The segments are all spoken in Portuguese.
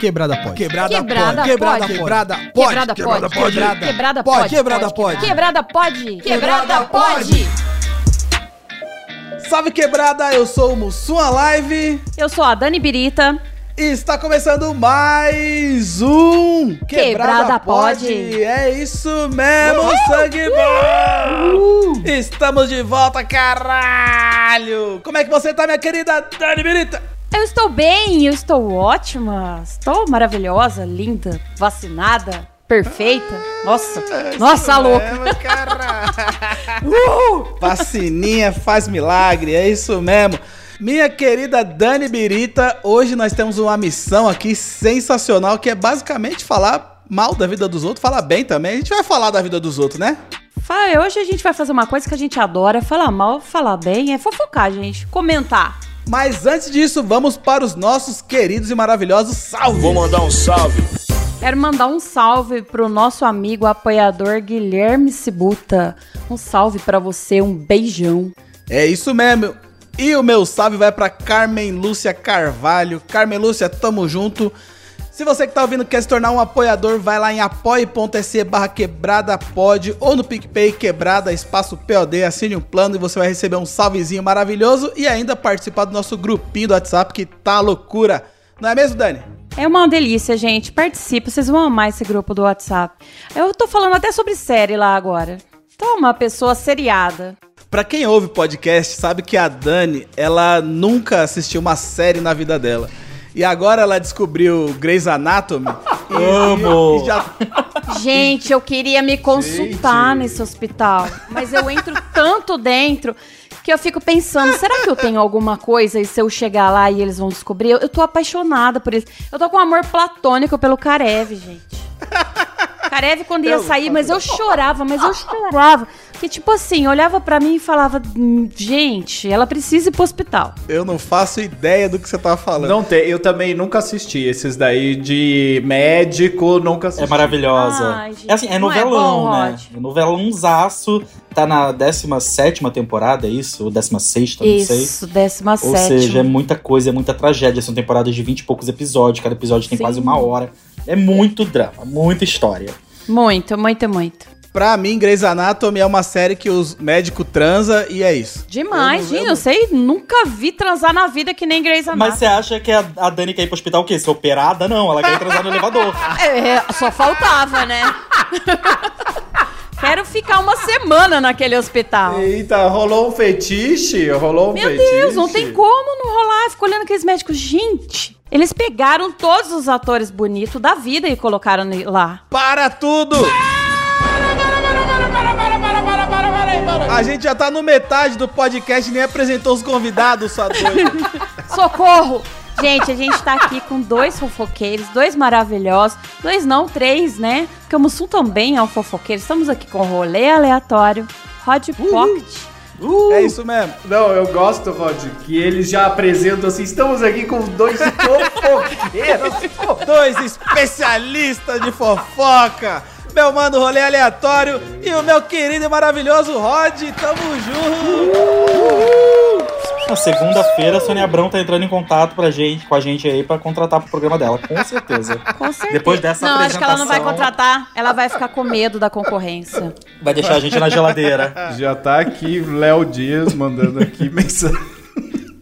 Quebrada pode. Quebrada, Quebrada pode. Quebrada pode. Quebrada pode. Quebrada pode. Quebrada Quebrada pode. pode. Quebrada pode. Quebrada pode. Quebrada Quebrada pode. pode. Salve quebrada, eu sou o Mussum Live Eu sou a Dani Birita. e está começando mais um Quebrada Pode. É isso mesmo, sangue bom! Estamos de volta, caralho! Como é que você tá, minha querida Dani Birita? Eu estou bem, eu estou ótima. Estou maravilhosa, linda, vacinada, perfeita. Nossa, nossa, louca. Mesmo, caralho. Uh! Vacininha faz milagre, é isso mesmo. Minha querida Dani Birita, hoje nós temos uma missão aqui sensacional que é basicamente falar mal da vida dos outros, falar bem também. A gente vai falar da vida dos outros, né? Fala, Hoje a gente vai fazer uma coisa que a gente adora, falar mal, falar bem, é fofocar, gente, comentar. Mas antes disso, vamos para os nossos queridos e maravilhosos salve. Vou mandar um salve. Quero mandar um salve pro nosso amigo apoiador Guilherme Cibuta. Um salve pra você, um beijão. É isso mesmo. E o meu salve vai para Carmen Lúcia Carvalho. Carmen Lúcia, tamo junto. Se você que tá ouvindo quer se tornar um apoiador, vai lá em apoie.se barra quebrada pod ou no PicPay quebrada espaço POD, assine um plano e você vai receber um salvezinho maravilhoso e ainda participar do nosso grupinho do WhatsApp que tá loucura. Não é mesmo, Dani? É uma delícia, gente. Participa, vocês vão amar esse grupo do WhatsApp. Eu tô falando até sobre série lá agora. Tô uma pessoa seriada. Pra quem ouve podcast, sabe que a Dani, ela nunca assistiu uma série na vida dela. E agora ela descobriu Grey's Anatomy. e- Amo. E já, Gente, eu queria me consultar nesse hospital, mas eu entro tanto dentro que eu fico pensando, será que eu tenho alguma coisa e se eu chegar lá e eles vão descobrir? Eu, eu tô apaixonada por isso. Eu tô com um amor platônico pelo Karev, gente. Karev quando ia sair, mas eu chorava, mas eu chorava. Que tipo assim, olhava pra mim e falava, "Hum, gente, ela precisa ir pro hospital. eu não faço ideia do que você tava falando. Não tem, eu também nunca assisti esses daí de médico, nunca assisti. É maravilhosa. Ai, gente, é assim, é é novelão, bom, né? Rod? É novelãozaço. Tá na 17 temporada, é isso? Ou 16, não sei. Isso, décima Ou sétima. seja, é muita coisa, é muita tragédia. São temporadas de 20 e poucos episódios. Cada episódio tem Sim. quase uma hora. É muito drama, muita história. Muito, muito, muito. Pra mim, Grey's Anatomy é uma série que os médicos transa e é isso. Demais, Eu não- gente. eu Eu, sei, nunca vi transar na vida que nem Grey's Mas Anatomy. você acha que a, a Dani quer ir pro hospital o quê? Ser operada? Não, ela quer ir transar no elevador. É, só faltava, né? Quero ficar uma semana naquele hospital. Eita, rolou um fetiche? Rolou um Meu fetiche? Deus, não tem como não rolar. Fico olhando aqueles médicos. Gente, eles pegaram todos os atores bonitos da vida e colocaram lá. Para tudo! A gente já tá no metade do podcast e nem apresentou os convidados, só doido. Socorro! Gente, a gente tá aqui com dois fofoqueiros, dois maravilhosos. Dois não, três, né? Porque o Mussum também é um fofoqueiro. Estamos aqui com o rolê aleatório, Rod Pocket. É isso mesmo. Não, eu gosto, Rod, que eles já apresentam assim, estamos aqui com dois fofoqueiros. Dois especialistas de fofoca. Meu mano rolê aleatório e o meu querido e maravilhoso Rod. Tamo junto! Na segunda-feira, a Sônia Abrão tá entrando em contato pra gente, com a gente aí pra contratar pro programa dela, com certeza. Com certeza. Depois dessa Não, acho que ela não vai apresentação- contratar. Ela vai ficar com medo da concorrência. Vai deixar a gente na geladeira. Já tá aqui Léo Dias mandando aqui mensagem.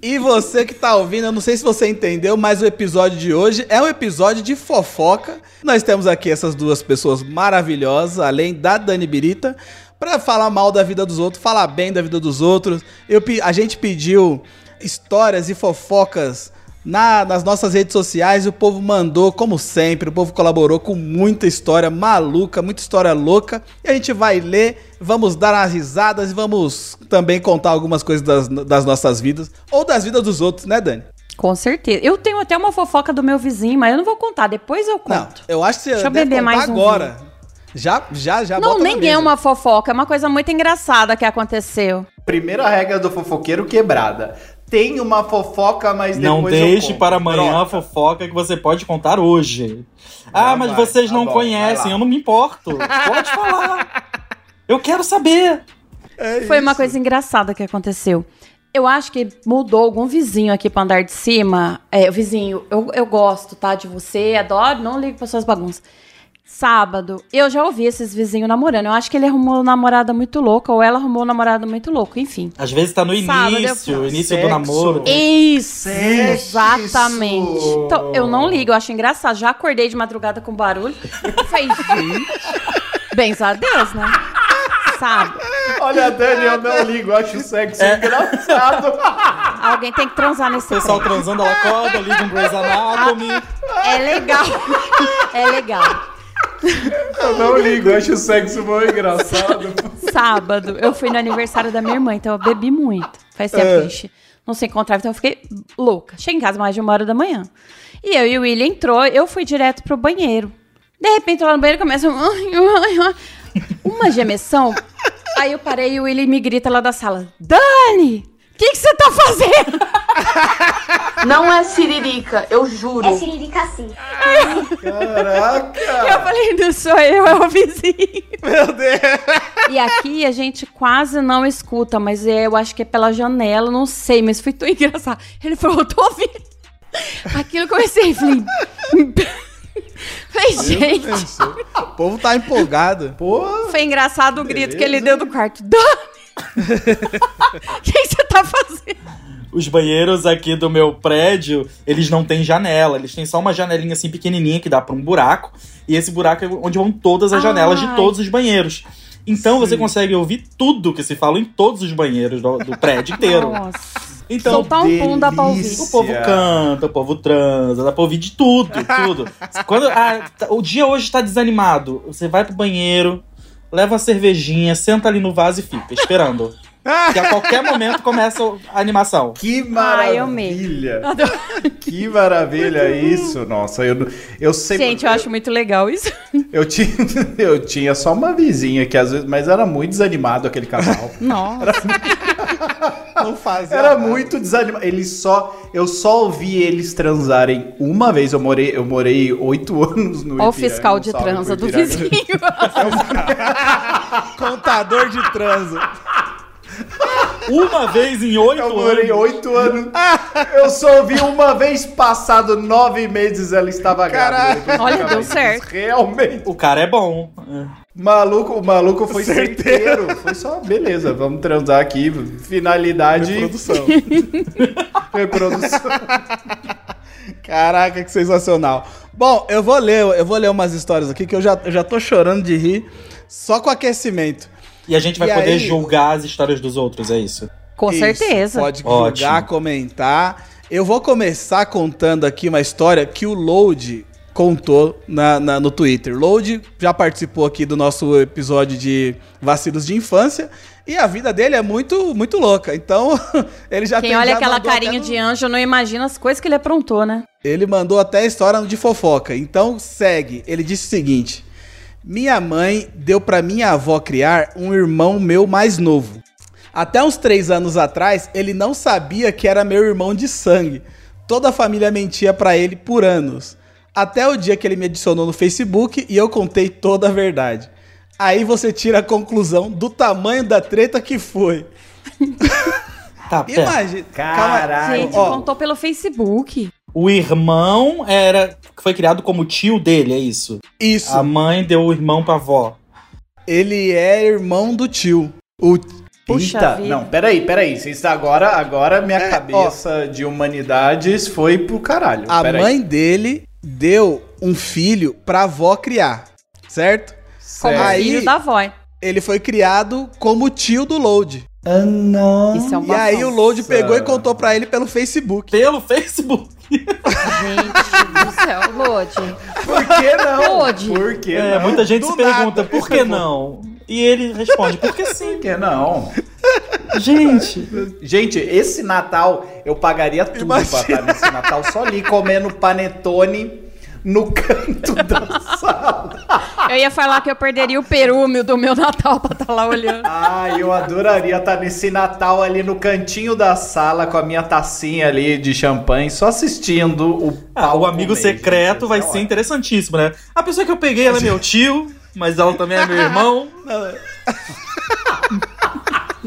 E você que tá ouvindo, eu não sei se você entendeu, mas o episódio de hoje é um episódio de fofoca. Nós temos aqui essas duas pessoas maravilhosas, além da Dani Birita, pra falar mal da vida dos outros, falar bem da vida dos outros. Eu, a gente pediu histórias e fofocas na- nas nossas redes sociais o povo mandou, como sempre, o povo colaborou com muita história maluca, muita história louca. E a gente vai ler, vamos dar umas risadas e vamos também contar algumas coisas das, das nossas vidas ou das vidas dos outros, né, Dani? Com certeza. Eu tenho até uma fofoca do meu vizinho, mas eu não vou contar. Depois eu Não, conto. eu acho que você Deixa eu deve beber mais um agora. Já, já, já não, nem é uma fofoca. É uma coisa muito engraçada que aconteceu. Primeira regra do fofoqueiro quebrada. Tem uma fofoca, mas depois Não deixe para amanhã a Troca. fofoca que você pode contar hoje. Ah, mas vai, vocês tá não bom, conhecem, eu não me importo. Pode falar. Eu quero saber. É Foi uma coisa engraçada que aconteceu. Eu acho que mudou algum vizinho aqui pro andar de cima. É, vizinho, eu, eu gosto, tá? De você, adoro, não ligo para suas bagunças. Sábado, eu já ouvi esses vizinhos namorando. Eu acho que ele arrumou uma namorada muito louca, ou ela arrumou um namorado muito louco, enfim. Às vezes tá no Sábado, eu- início, início do Sexo. namoro. Isso, Sexo. exatamente. Então, eu não ligo, eu acho engraçado. Já acordei de madrugada com barulho. Falei, gente, bens a Deus, né? Sabe? Olha, Dani, eu não ligo, eu acho o sexo É. engraçado. Alguém tem que transar nesse O pessoal transando, ela acorda, liga um Grey's Anatomy. É legal. É legal. Eu não ligo, eu acho o sexo muito engraçado. Sábado, eu fui no aniversário da minha irmã, então eu bebi muito. Faz tempo gente não se encontrava, então eu fiquei louca. Cheguei em casa mais de uma hora da manhã. E eu e o William entrou, eu fui direto pro banheiro. De repente, lá no banheiro começa um- uma gemessão. Aí eu parei e o William me grita lá da sala: Dani, que que você tá fazendo? Não é siririca, eu juro. É siririca sim. Caraca! Eu falei: Não sou eu, é o vizinho. Meu Deus. E aqui a gente quase não escuta, mas eu acho que é pela janela, não sei, mas foi tão engraçado. Ele falou, eu tô ouvindo. Aquilo eu comecei, falei. falei, gente. O povo tá empolgado. Pô, Foi engraçado o grito que ele deu do quarto. Dani! O que você tá fazendo? Os banheiros aqui do meu prédio, eles não têm janela. Eles têm só uma janelinha assim pequenininha que dá pra um buraco. E esse buraco é onde vão todas as janelas de todos os banheiros. Então você consegue ouvir tudo que se fala em todos os banheiros do, do prédio inteiro. Nossa. Então, Soltar um pum dá pra ouvir. O povo canta, o povo transa, dá pra ouvir de tudo, tudo. Quando ah, tá- o dia hoje tá desanimado, você vai pro banheiro, leva uma cervejinha, senta ali no vaso e fica esperando. Que a qualquer momento começa a animação. que Ai, eu maravilha! Adoro. Que maravilha isso! Nossa, eu, eu sempre. Gente, eu acho muito legal isso. Eu tinha, eu tinha só uma vizinha que às vezes, mas era muito desanimado aquele casal. Nossa. Não fazia Era nada. muito desanimado. Eles só, eu só ouvi eles transarem uma vez. Eu morei, eu morei oito anos no Olha o fiscal de transa do vizinho. Contador de transa. Uma vez em oito Eu morei anos. oito anos. Eu só ouvi uma vez passado nove meses ela estava Caralho. grávida. Olha, deu certo. Realmente. O cara é bom. Maluco, o maluco foi certeiro. Foi só, beleza, vamos transar aqui. Finalidade. Produção. Reprodução. Caraca, que sensacional. Bom, eu vou ler, eu vou ler umas histórias aqui que eu já, eu já tô chorando de rir só com aquecimento. E a gente vai E poder aí- julgar as histórias dos outros, é isso. Com Isso, certeza. Pode Ótimo. julgar, comentar. Eu vou começar contando aqui uma história que o Load contou na, na- no Twitter. Load já participou aqui do nosso episódio de vacilos de infância e a vida dele é muito muito louca. Então, ele já Quem tem- olha já aquela carinha no- de anjo não imagina as coisas que ele aprontou, né? Ele mandou até a história de fofoca. Então, segue. Ele disse o seguinte: Minha mãe deu pra minha avó criar um irmão meu mais novo. Até uns três anos atrás, ele não sabia que era meu irmão de sangue. Toda a família mentia pra ele por anos. Até o dia que ele me adicionou no Facebook e eu contei toda a verdade. Aí você tira a conclusão do tamanho da treta que foi. Tá. Imagina. Caralho. Gente, ó. contou pelo Facebook. O irmão era. Foi criado como tio dele, é isso? Isso. A mãe deu o irmão pra avó. Ele é irmão do tio. O Puxa Eita, vida. não, peraí, peraí. Vocês agora, agora minha É, cabeça de humanidades foi pro caralho. A Peraí. mãe dele deu um filho pra avó criar, certo? Como Certo. Aí- filho da avó. Ele foi criado como tio do Load. Ah, não. Isso é um E aí o Load pegou e contou pra ele pelo Facebook. Pelo Facebook. Gente do céu, Lodi. Por que não? Pode. Por que É, não? muita gente do se pergunta, nada. por que não? E ele responde, porque sim. Por que não? Gente, Gente, esse Natal eu pagaria tudo Imagina. pra estar nesse Natal só ali comendo panetone no canto da sala. Eu ia falar que eu perderia o perúmio do meu Natal pra estar lá olhando. Ah, eu adoraria estar nesse Natal ali no cantinho da sala com a minha tacinha ali de champanhe, só assistindo o ah, o amigo comer, secreto gente. vai é ser interessantíssimo, né? A pessoa que eu peguei, ela é meu tio, mas ela também é meu irmão.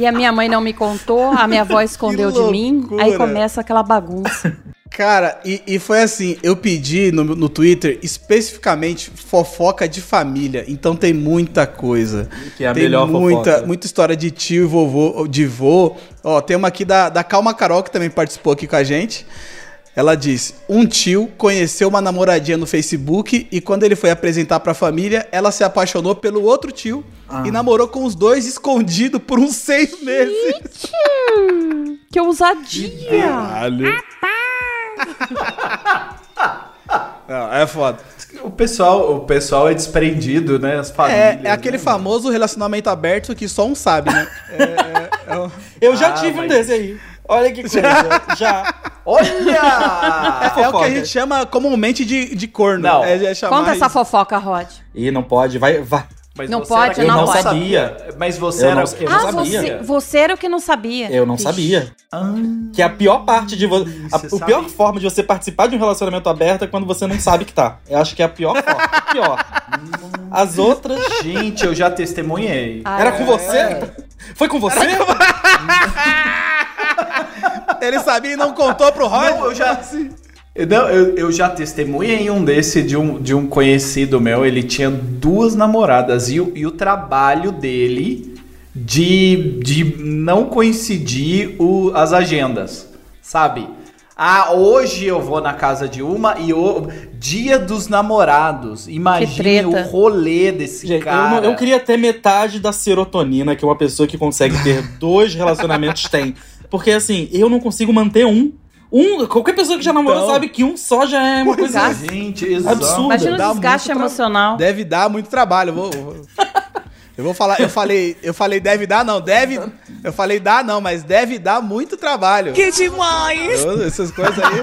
E a minha mãe não me contou, a minha avó escondeu de mim. Aí começa aquela bagunça. Cara, e, e foi assim, eu pedi no, no Twitter especificamente fofoca de família, então tem muita coisa. Que é a tem melhor muita, fofoca. muita história de tio e vovô, de vô. Ó, tem uma aqui da, da Calma Carol, que também participou aqui com a gente. Ela disse: Um tio conheceu uma namoradinha no Facebook e quando ele foi apresentar pra família, ela se apaixonou pelo outro tio Ah. e namorou com os dois escondido por uns seis meses. Que ousadia! Caralho. Não, é foda. O pessoal, o pessoal é desprendido, né? As É, famílias. é aquele né? famoso relacionamento aberto que só um sabe, né? É, é, é um- Eu já Ah, tive um mas- desse aí. Olha que coisa. já. Olha! é o que a gente chama comumente de, de corno. Não. É, é chamar Conta essa fofoca, Rod. Ih, não pode, vai, vai. Mas Não você pode, era que não pode. sabia. Mas você Eu era não- o que eu não ah, sabia. você, você era o que não sabia. Eu não Vixe. sabia. Ah, Que é a pior parte de você. Você O sabe. pior forma de você participar de um relacionamento aberto é quando você não sabe que tá. Eu acho que é a pior forma. Pior. As outras. gente, eu já testemunhei. Ah, Era é. com você? Foi com você? Ele sabia e não contou pro Rod? Não, eu já. Eu, não, eu, eu já testemunhei um desse de um, de um conhecido meu. Ele tinha duas namoradas e, o- e o trabalho dele de, de não coincidir o- as agendas, sabe? Ah, hoje eu vou na casa de uma e o dia dos namorados. Imagine treta. o rolê desse Gente, eu, cara. não- eu queria ter metade da serotonina que uma pessoa que consegue ter dois relacionamentos tem. Porque assim, eu não consigo manter um. Um, qualquer pessoa que já namorou Então. sabe que um só já é uma coisa. Desgaste. Gente, exato. Absurdo. Imagina o desgaste emocional. Deve dar muito trabalho. Vou, vou- eu vou falar, eu falei, eu falei deve dar não, deve, eu falei dar não, mas deve dar muito trabalho. Que demais! essas coisas aí,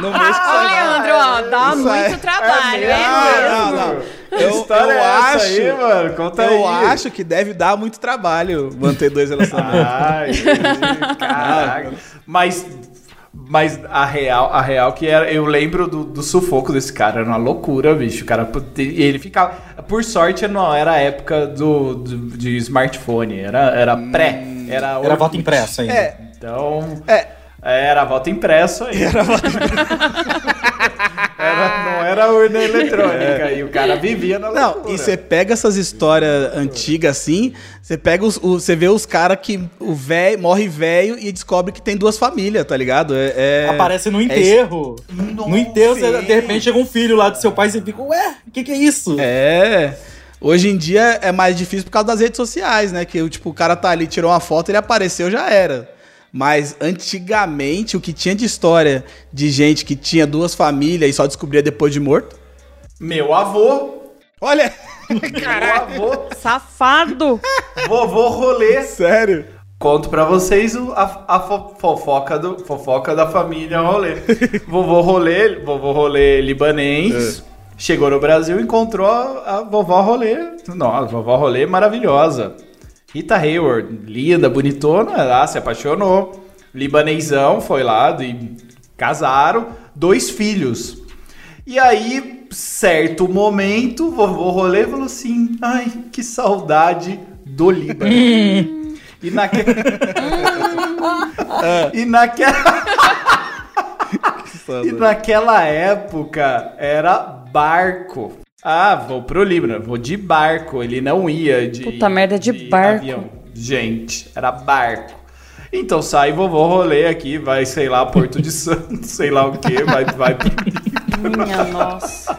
não mexo com Ô, não. Leandro, ó, dá Isso muito trabalho, é, Não, mesmo. não, não. Que Eu, história eu é essa acho, aí, mano? Conta eu aí. acho que deve dar muito trabalho manter dois relacionamentos. Ai, caraca. Mas, mas a real, a real que era, eu lembro do, do sufoco desse cara, era uma loucura, bicho. O cara, ele ficava, por sorte não era a época do, do- de smartphone, era, era pré, era Era Orkut. voto impresso ainda. É, Então, é, era voto impresso aí. Era não era urna eletrônica. E o cara vivia na Não, loucura. e você pega essas histórias antigas assim, você pega os, você vê os caras que o velho morre velho e descobre que tem duas famílias, tá ligado? É, é- Aparece no é enterro. no enterro, você- de repente chega um filho lá do seu pai e você fica, ué, o que, que é isso? É. Hoje em dia é mais difícil por causa das redes sociais, né? Que tipo, o cara tá ali, tirou uma foto, ele apareceu, já era. Mas antigamente, o que tinha de história de gente que tinha duas famílias e só descobria depois de morto. Meu avô, Olha! meu avô, Safado. vovô rolê. Sério? Conto pra vocês o- a, a fo- fofoca, do, fofoca da família rolê. vovô rolê, vovô rolê libanês. Chegou no Brasil, encontrou a, a vovó rolê. Nossa, vovó rolê maravilhosa. Rita Hayward, linda, bonitona, lá se apaixonou. Libanesão foi lá e casaram. Dois filhos. E aí, certo momento, vovô rolê falou assim: ai, que saudade do Líbano. e naquele. e naquela. E naquela época era barco. Ah, vou pro Líbano, vou de barco. Ele não ia de. Puta merda, de barco. avião. Gente, era barco. Então sai vovô rolê aqui, vai, sei lá, Porto de Santos, sei lá o que, vai, vai, pro, Minha nossa.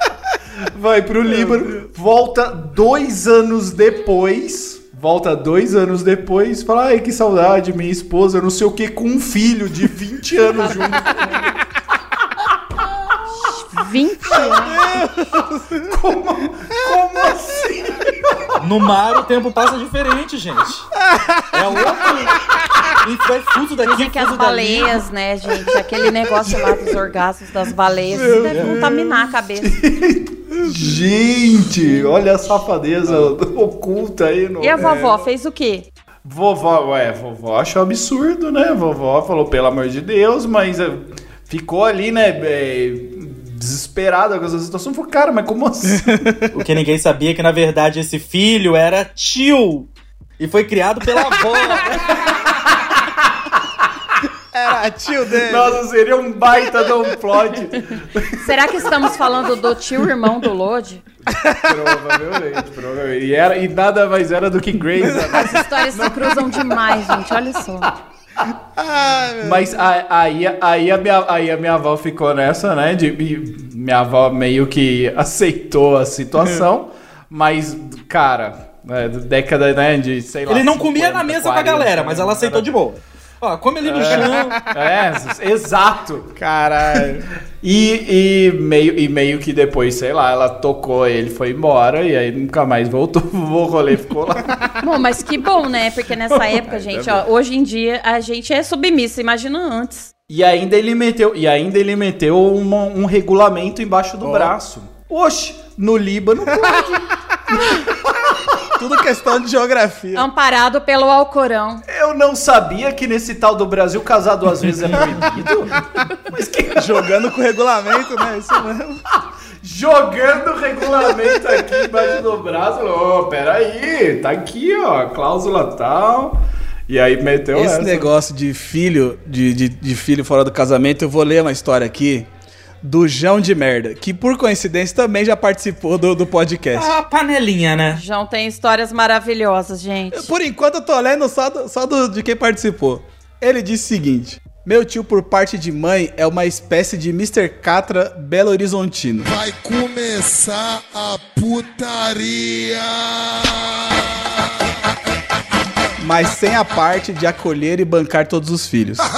vai pro Líbano, volta dois anos depois. Volta dois anos depois, fala, ai, que saudade, minha esposa, não sei o que, com um filho de 20 anos junto. 20 anos. Como assim? No mar o tempo passa diferente, gente. É outro. Isso vai fuso daqui, Dizem que as fuso dali. baleias, né, gente? Aquele negócio lá dos orgasmos das baleias isso deve contaminar a cabeça. Gente, olha a safadeza oculta aí no. E a vovó fez o quê? Vovó, ué, vovó achou absurdo, né? Vovó falou, pelo amor de Deus, mas eh, ficou ali, né, eh, desesperada com essa situação. Falou, cara, mas como assim? O que ninguém sabia é que, na verdade, esse filho era tio. E foi criado pela avó. Era tio dele. Nossa, seria um baita de um plot. Será que estamos falando do tio irmão do Lodi? provavelmente, provavelmente. E, era, e nada mais era do que Grace. As histórias se cruzam demais, gente. Olha só. Mas aí, aí, a minha, aí a minha avó ficou nessa, né? De, minha avó meio que aceitou a situação, mas, cara, é, década, né? De sei lá. Ele não comia 50, na mesa com a 40, galera, mas ela aceitou de boa. Ó, come ali no chão. É, exato. Caralho. E, e, meio, e meio que depois, sei lá, ela tocou ele, foi embora e aí nunca mais voltou. O rolê ficou lá. Bom, mas que bom, né? Porque nessa época, gente, ó, hoje em dia a gente é submissa, imagina antes. E ainda ele meteu, e ainda ele meteu uma- um regulamento embaixo do braço. Oxe, no Líbano Tudo questão de geografia. Amparado pelo Alcorão. Eu não sabia que nesse tal do Brasil casar duas vezes é proibido. Mas que Jogando com o regulamento, né? Isso mesmo. jogando regulamento aqui embaixo do braço. Ô, peraí, tá aqui, ó, cláusula tal. E aí meteu Esse essa. negócio de filho, de, de, de filho fora do casamento, eu vou ler uma história aqui do João de Merda, que por coincidência também já participou do, do podcast. A panelinha, né? João tem histórias maravilhosas, gente. Por enquanto eu tô lendo só, do- só do, de quem participou. Ele disse o seguinte: Meu tio, por parte de mãe, é uma espécie de Mr. Catra Belo Horizontino. Vai começar a putaria. mas sem a parte de acolher e bancar todos os filhos.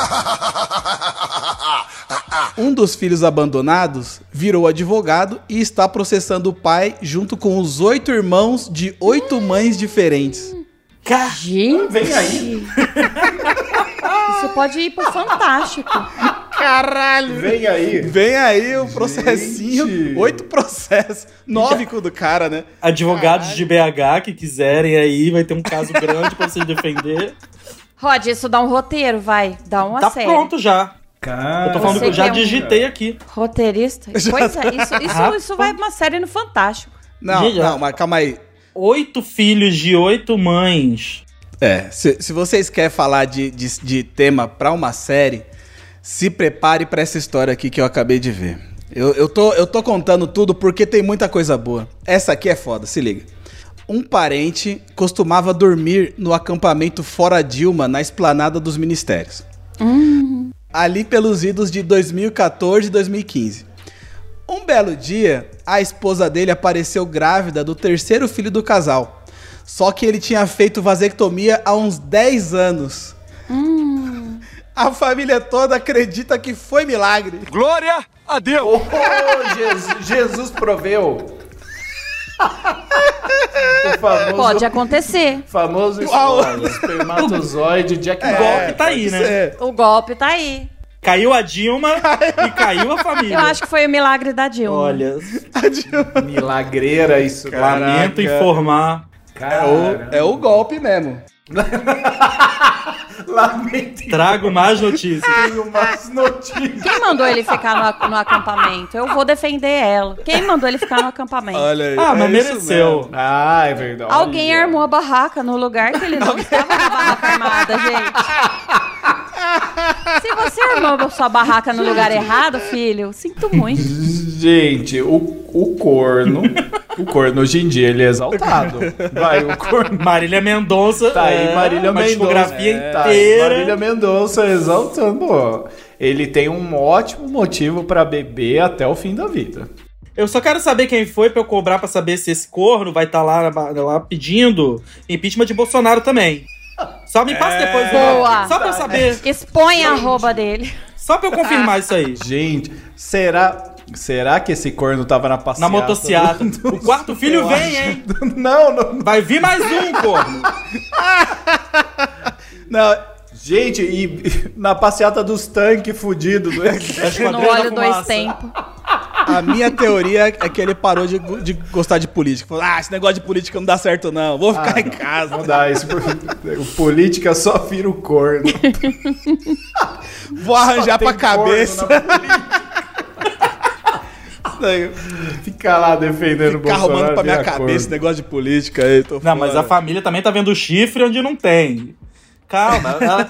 Um dos filhos abandonados virou advogado e está processando o pai junto com os oito irmãos de oito mães diferentes. Gente, Vem aí, isso pode ir pro Fantástico. Caralho! vem aí. Vem aí o processinho, Gente. oito processos, nove com o do cara, né? Advogados de BH que quiserem aí, vai ter um caso grande pra vocês defender. Rod, isso dá um roteiro, vai. Dá uma Tá série. pronto já. Cara, Eu tô falando que eu já é um- digitei aqui. Roteirista? Pois é, isso, isso, isso vai uma série no Fantástico. Não, Gente, não, mas calma aí. Oito filhos de oito mães. É, se, se vocês querem falar de, de, de tema pra uma série, se prepare pra essa história aqui que eu acabei de ver. Eu, eu, tô, eu tô contando tudo porque tem muita coisa boa. Essa aqui é foda, se liga. Um parente costumava dormir no acampamento Fora Dilma, na esplanada dos ministérios. Ali pelos idos de 2014 e 2015. Um belo dia, a esposa dele apareceu grávida do terceiro filho do casal. Só que ele tinha feito vasectomia há uns 10 anos. A família toda acredita que foi milagre. Glória a Deus. Oh, Jesus, Jesus proveu. O famoso, Pode acontecer. famoso espermatozoide Jack O golpe tá aí, né? É. O golpe tá aí. Caiu a Dilma e caiu a família. Eu acho que foi o milagre da Dilma. Olha, Milagreira isso. lamento caraca. informar. Cara, É o golpe mesmo. lamento Trago mais notícias. Tenho umas notícias. Quem mandou ele ficar no, no acampamento? Eu vou defender ela. Quem mandou ele ficar no acampamento? Olha aí. Ah, mas é mereceu. Ah, é verdade. Alguém Olha. armou a barraca no lugar que ele não estava na barraca armada, gente. Se você armou sua barraca no lugar errado, filho, sinto muito. Gente, o, o corno. o corno hoje em dia ele é exaltado. Vai, o corno. Marília Mendonça. Tá aí, é, Marília uma Mendonça. É, tá aí, inteira. Marília Mendonça exaltando. Pô, ele tem um ótimo motivo pra beber até o fim da vida. Eu só quero saber quem foi pra eu cobrar pra saber se esse corno vai estar lá, lá pedindo impeachment de Bolsonaro também. Só me passa depois. né? Boa. Só pra eu saber. Expõe a arroba dele. Só pra eu confirmar isso aí. Gente, será. Será que esse corno tava na passeata? Na motociata. O quarto filho vem, hein? Não, não. Vai vir mais um, corno. Não, Gente, e na passeata dos tanques fudidos do Da No óleo dois tempos. a minha teoria é que ele parou de, de gostar de política. Falou, ah, esse negócio de política não dá certo não, vou ficar em casa. Não dá isso. Política só vira o corno. Vou arranjar Só pra cabeça. na política. Fica lá defendendo o Ficar arrumando pra minha cabeça esse negócio de política aí. Tô Não, mas a família também tá vendo chifre onde não tem. Calma. ela-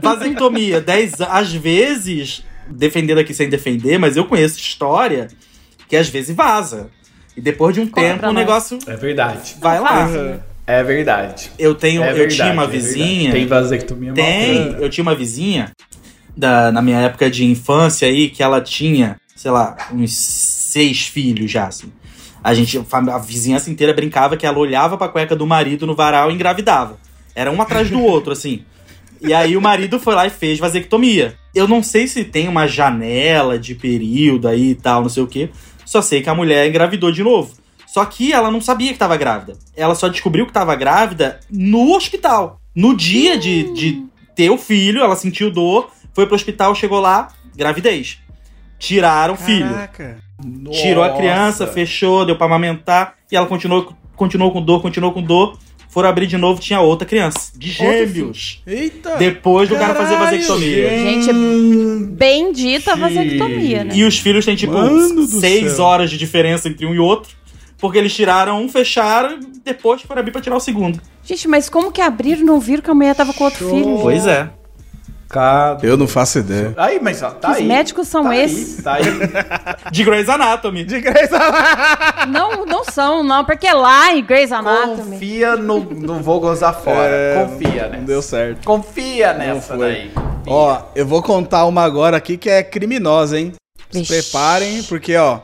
Vasectomia, 10 a- Às vezes, defendendo aqui sem defender, mas eu conheço história que às vezes vaza. E depois de um tempo o nós. negócio É verdade. vai lá. É verdade. Eu tenho, É eu verdade, tinha uma é verdade. vizinha. Tem vasectomia Tem, eu tinha uma vizinha da, na minha época de infância aí que ela tinha, sei lá, uns seis filhos já, assim. A gente, a vizinhança inteira brincava que ela olhava pra cueca do marido no varal e engravidava. Era um atrás do outro, assim. E aí o marido foi lá e fez vasectomia. Eu não sei se tem uma janela de período aí e tal, não sei o quê. Só sei que a mulher engravidou de novo. Só que ela não sabia que tava grávida. Ela só descobriu que tava grávida no hospital. No dia de, de ter o filho, ela sentiu dor, foi pro hospital, chegou lá, gravidez. Tiraram o filho. Caraca. Tirou a criança, fechou, deu pra amamentar. E ela continuou, continuou com dor, continuou com dor. Foram abrir de novo, tinha outra criança. De gêmeos. Eita. Depois do cara fazer vasectomia. Gente, bendita a vasectomia, né? E os filhos têm, tipo, Mano do seis céu. horas de diferença entre um e outro. Porque eles tiraram um, fecharam, e depois foram abrir pra tirar o segundo. Gente, mas como que abriram e não viram que a mulher tava com outro filho? Pois é. Cada- Eu não faço ideia. Aí, mas ó, tá Que aí. médicos são tá aí, esses? tá aí. De Grey's Anatomy. De graça. Não, não são, não, porque lá em Grey's Anatomy. Confia no. Não vou gozar fora. É, Confia, né? Não deu certo. Confia nessa daí. Ó, eu vou contar uma agora aqui que é criminosa, hein? Se Vixe. preparem, porque, ó,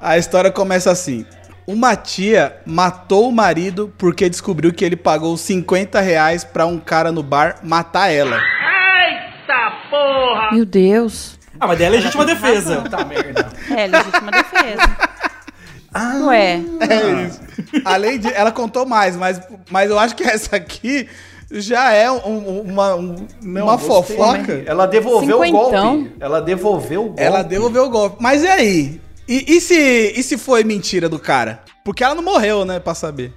a história começa assim. Uma tia matou o marido porque descobriu que ele pagou 50 reais pra um cara no bar matar ela. Meu Deus. Ah, mas daí é legítima defesa. Puta merda. É, legítima defesa. Ué, É isso. Além de. Ela contou mais, mas, mas eu acho que essa aqui já é um- um- uma, um- uma gostei, fofoca. né? Ela devolveu Cinquentão. o golpe. Ela devolveu o golpe. Ela devolveu o golpe. Mas e aí? E, e se, e se foi mentira do cara? Porque ela não morreu, né, pra saber.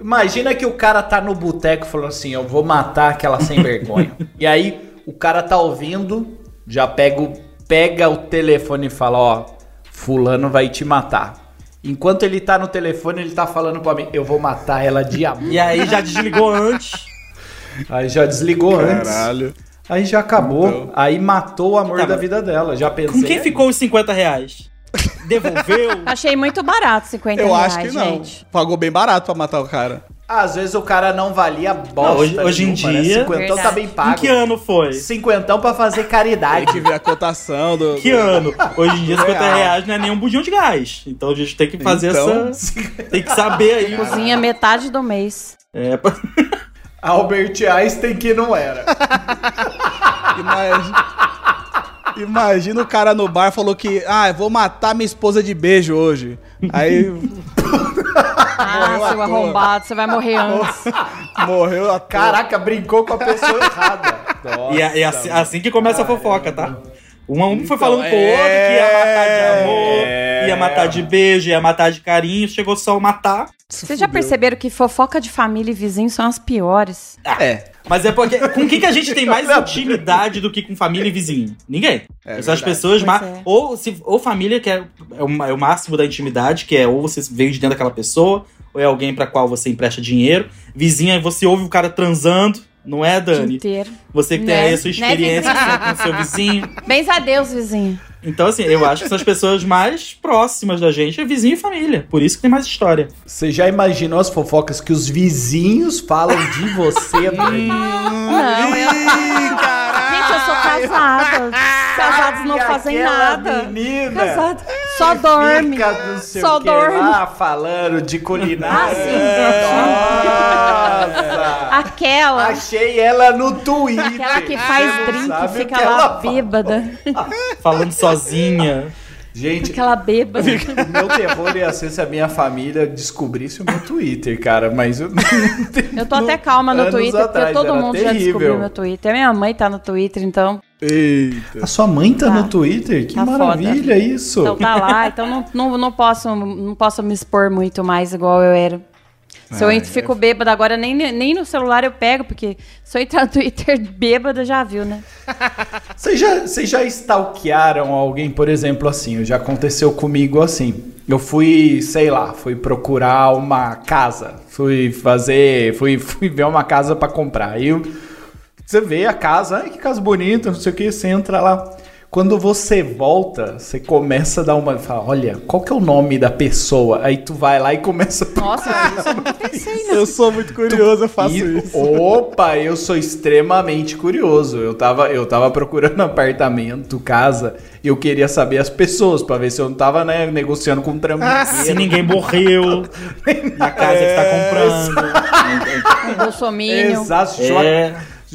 Imagina que o cara tá no boteco falando assim: eu vou matar aquela sem vergonha. e aí o cara tá ouvindo, já pega o, pega o telefone e fala: ó, Fulano vai te matar. Enquanto ele tá no telefone, ele tá falando pra mim: eu vou matar ela de amor. E aí já desligou antes. Aí já desligou antes. Aí já acabou. Então. Aí matou o amor Tá, da vida dela. Já pensei. Com quem ficou os 50 reais? Devolveu? achei muito barato 50 Eu reais, acho que não. gente. Pagou bem barato pra matar o cara. Às vezes o cara não valia bosta. Não, hoje- hoje em nenhuma, né? dia- Cinquentão tá bem Em pago. que ano foi? Cinquentão pra fazer caridade. Tem que ver a cotação do. Que do- ano? Hoje em dia, 50 Real. reais não é nem um bujão de gás. Então a gente tem que fazer Então- essa. Tem que saber aí. Cozinha metade do mês. É, pra- Albert Einstein que não era. Imagina, imagina o cara no bar falou que, ah, eu vou matar minha esposa de beijo hoje. Aí Ah, seu arrombado, você vai morrer antes. morreu a Caraca, brincou com a pessoa errada. E é, é assim, assim que começa a fofoca, tá? Um, um foi falando pro é. outro que ia matar de amor, ia matar de beijo, ia matar de carinho, chegou só o matar. Vocês já perceberam que fofoca de família e vizinho são as piores? É. Mas é porque. Com quem que a gente tem mais intimidade do que com família e vizinho? Ninguém. É Essas verdade. pessoas. É. Ou, se, ou família, que é, é, o, é o máximo da intimidade, que é ou você veio de dentro daquela pessoa, ou é alguém pra qual você empresta dinheiro. Vizinha, você ouve o cara transando, não é, Dani? inteiro. Você que tem Né? aí a sua Né, experiência vizinho? com o seu vizinho. Bens a Deus, vizinho. Então, assim, eu acho que são as pessoas mais próximas da gente, é vizinho e família. Por isso que tem mais história. Você já imaginou as fofocas que os vizinhos falam de você, Dani? Não, eu... Gente, eu sou casada. Casados não fazem nada. Menina Casado. Só dorme. Só dorme. lá falando de culinária. Ah, Nossa! Aquela. Achei ela no Twitter. Aquela que faz drink e fica lá ela bêbada. Falando sozinha. Gente, Aquela bêbada. o meu terror ia ser se a minha família descobrisse o meu Twitter, cara. Mas eu não tenho- Eu tô até calma no Twitter, atrás, porque todo mundo já terrível. descobriu meu Twitter. Minha mãe tá no Twitter, então, Eita. A sua mãe tá, Tá. no Twitter? Que Tá maravilha isso. então tá lá. Então não, não, não, posso, não posso me expor muito mais igual eu era. Se eu entro, fico bêbada agora, nem, nem no celular eu pego, porque se eu entrar no Twitter bêbada, já viu, né? Vocês já, vocês já stalkearam alguém, por exemplo, assim? Já aconteceu comigo assim. Eu fui, sei lá, fui procurar uma casa. Fui fazer. Fui, fui ver uma casa pra comprar. Aí eu- você vê a casa, ai que casa bonita, não sei o que, você entra lá. Quando você volta, você começa a dar uma. Fala, olha, qual que é o nome da pessoa? Aí tu vai lá e começa a Nossa, isso eu nunca pensei, não. Eu sou muito curioso, eu faço e- isso. Opa, eu sou extremamente curioso. Eu tava, eu tava procurando apartamento, casa, e eu queria saber as pessoas pra ver se eu não tava, né, negociando com um Se trambiqueiro. ninguém morreu na casa que tá comprando. Um bolsominion. Exato, É.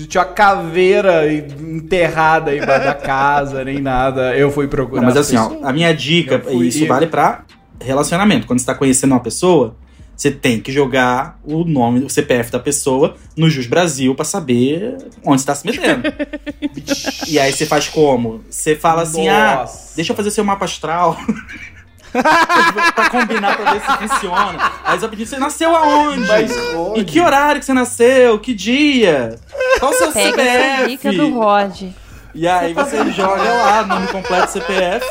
tinha uma caveira enterrada aí embaixo da casa, nem nada. Eu fui procurar. Não, mas assim, ó, a minha dica, e isso vale pra relacionamento. Quando você tá conhecendo uma pessoa, você tem que jogar o nome, o CPF da pessoa no Jus Brasil pra saber onde você tá se metendo. e aí você faz como? Você fala assim, ah, Nossa. deixa eu fazer seu mapa astral. Pra combinar pra ver se funciona. Aí você vai pedir, você nasceu aonde? Mas Em que horário que você nasceu? Que dia? Qual o seu Pega essa dica do CPF? Rod. E aí você joga lá, nome completo CPF.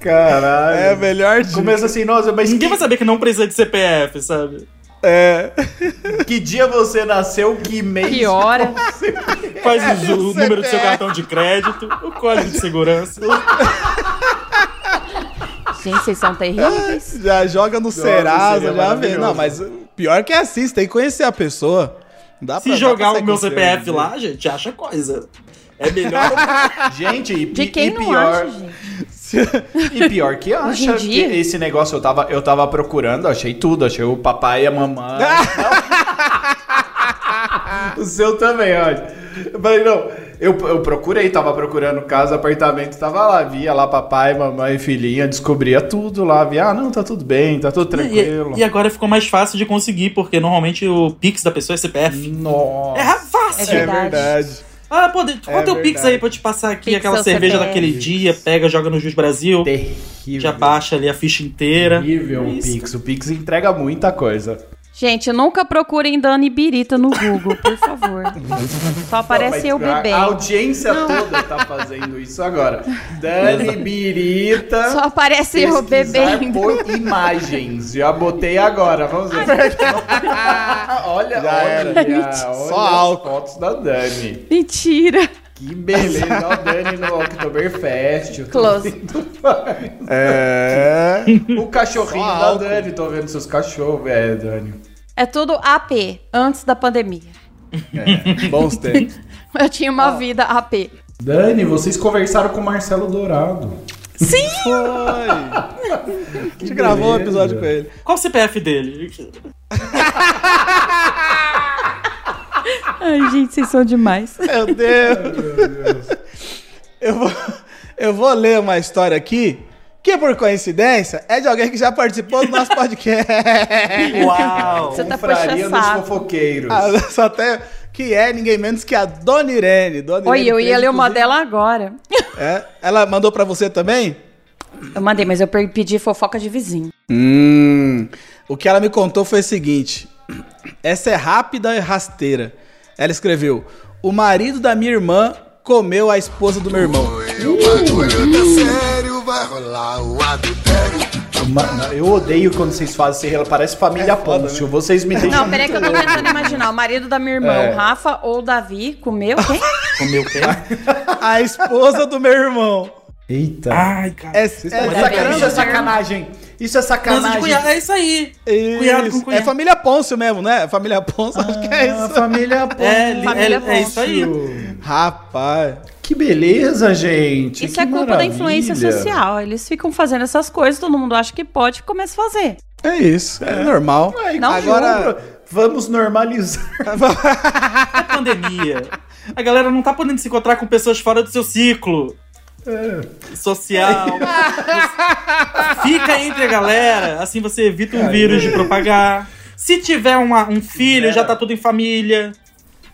Caralho. É a melhor dica. Começa assim, nossa, mas Ninguém que, vai saber que não precisa de CPF, sabe? É. que dia você nasceu, que mês? Que hora? Faz o, É, o o número do seu CPF. cartão de crédito, o código de segurança. Gente, vocês são terríveis. Já joga no Serasa, já vê. Não, mas pior que é assim, você tem que conhecer a pessoa. Não Dá Se dá jogar sair o meu CPF lá, gente, acha coisa. É melhor. Gente, e, De quem e não pior, acha, gente? E pior que acha que dia? esse negócio eu tava, eu tava procurando, achei tudo, achei o papai e a mamãe. o seu também, olha. Eu falei, não, eu, eu procurei, tava procurando casa, apartamento, tava lá, via lá papai, mamãe, filhinha, descobria tudo lá, via, ah, não, tá tudo bem, tá tudo tranquilo. e, e agora ficou mais fácil de conseguir, porque normalmente o Pix da pessoa é CPF. Nossa. É fácil. É É verdade. Ah, pô, de- qual é o teu Pix verdade. aí pra eu te passar aqui Pix aquela seu cerveja CPF. daquele dia, pega, joga no Jus Brasil, Terrível. já baixa ali a ficha inteira. Terrível o. Pix. O Pix entrega muita coisa. Gente, nunca procurem Dani Birita no Google, por favor. Só aparece eu bebendo. A audiência toda tá fazendo isso agora. Dani Birita. Só aparece eu bebendo. por imagens. Já botei agora, vamos ver. olha, Já olha, era. olha Só as fotos da Dani. Mentira. Que beleza, ó, Dani no Oktoberfest. Close. É. O cachorrinho da. Dani, tô vendo seus cachorros. É, Dani. É tudo AP, antes da pandemia. Bons tempos. Eu tinha uma vida AP. Dani, vocês conversaram com o Marcelo Dourado. Foi. A gente gravou um episódio com ele. Qual o CPF dele? Ai, gente, vocês são demais. Meu Deus. Eu vou, eu vou ler uma história aqui que, por coincidência, é de alguém que já participou do nosso podcast. Uau! Você tá Confraria puxando dos fofoqueiros. Ah, Só até que é ninguém menos que a Dona Irene. Dona Oi, Irene eu ia ler uma dela agora. É, ela mandou pra você também? Eu mandei, mas eu pedi fofoca de vizinho. Hum. O que ela me contou foi o seguinte: essa é rápida e rasteira. Ela escreveu: O marido da minha irmã comeu a esposa do meu irmão. O bagulho sério, vai rolar o adultério. Mano, eu odeio quando vocês fazem esse parece família Pôncio. Vocês me deixam. Não, peraí que eu tô tentando imaginar. O marido da minha irmã, É. o Rafa ou o Davi, comeu quem? Comeu o quê? A esposa do meu irmão. Eita. Ai, cara. É, é, isso é sacanagem. Isso é sacanagem. cunhado, é isso aí. isso. Cuidado com cuidado. É família Pôncio mesmo, né? Família Pôncio, acho que é Ah, isso. família Pôncio. É, li- Família é, é isso aí. Rapaz. Que beleza, gente. Isso que é culpa da maravilha. influência social. Eles ficam fazendo essas coisas, todo mundo acha que pode e começa a fazer. É isso, é, normal. Ai, Não, Agora, Vamos normalizar. É pandemia. A galera não tá podendo se encontrar com pessoas fora do seu ciclo social. Fica entre a galera, assim você evita um vírus de propagar. Se tiver uma- um filho, já tá tudo em família.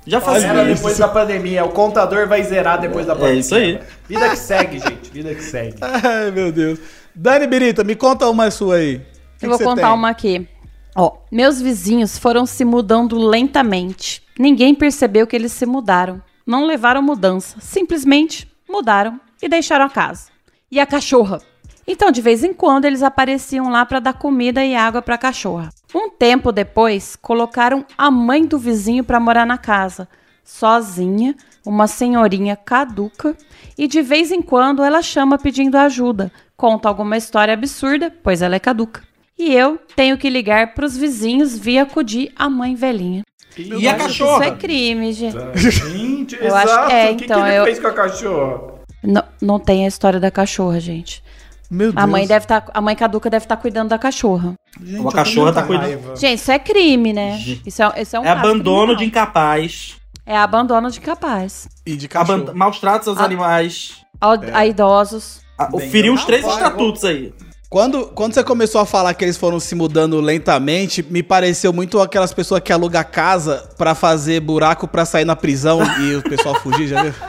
Já faz Zera isso. depois da pandemia. O contador vai zerar depois da pandemia. isso aí. Vida que segue, gente. Vida que segue. Ai, meu Deus. Dani Birita, me conta uma sua aí. O que eu vou que você contar tem? uma aqui. Ó, meus vizinhos foram se mudando lentamente. Ninguém percebeu que eles se mudaram. Não levaram mudança, simplesmente mudaram e deixaram a casa. E a cachorra? Então, de vez em quando, eles apareciam lá para dar comida e água para a cachorra. Um tempo depois, colocaram a mãe do vizinho para morar na casa, sozinha, uma senhorinha caduca, e de vez em quando ela chama pedindo ajuda, conta alguma história absurda, pois ela é caduca. E eu tenho que ligar para os vizinhos via acudir a mãe velhinha. E a Isso cachorra? é crime, gente. Gente, Eu acho- exato. é, o que, então, que ele eu- fez com a cachorra? Não, não tem a história da cachorra, gente. Meu A mãe deve estar, a mãe caduca deve estar cuidando da cachorra. Gente, tô cachorra tá cuidando- raiva. Gente, isso é crime, né? Isso é, isso é um É caso abandono de criminal. incapaz. É abandono de capaz. E de aban- cachorro. Maus tratos aos Ah. animais. A, É. a idosos. Ah, Bem, Feriu os três estatutos aí. Quando, quando você começou a falar que eles foram se mudando lentamente, me pareceu muito aquelas pessoas que alugam casa pra fazer buraco pra sair na prisão e o pessoal fugir, já viu?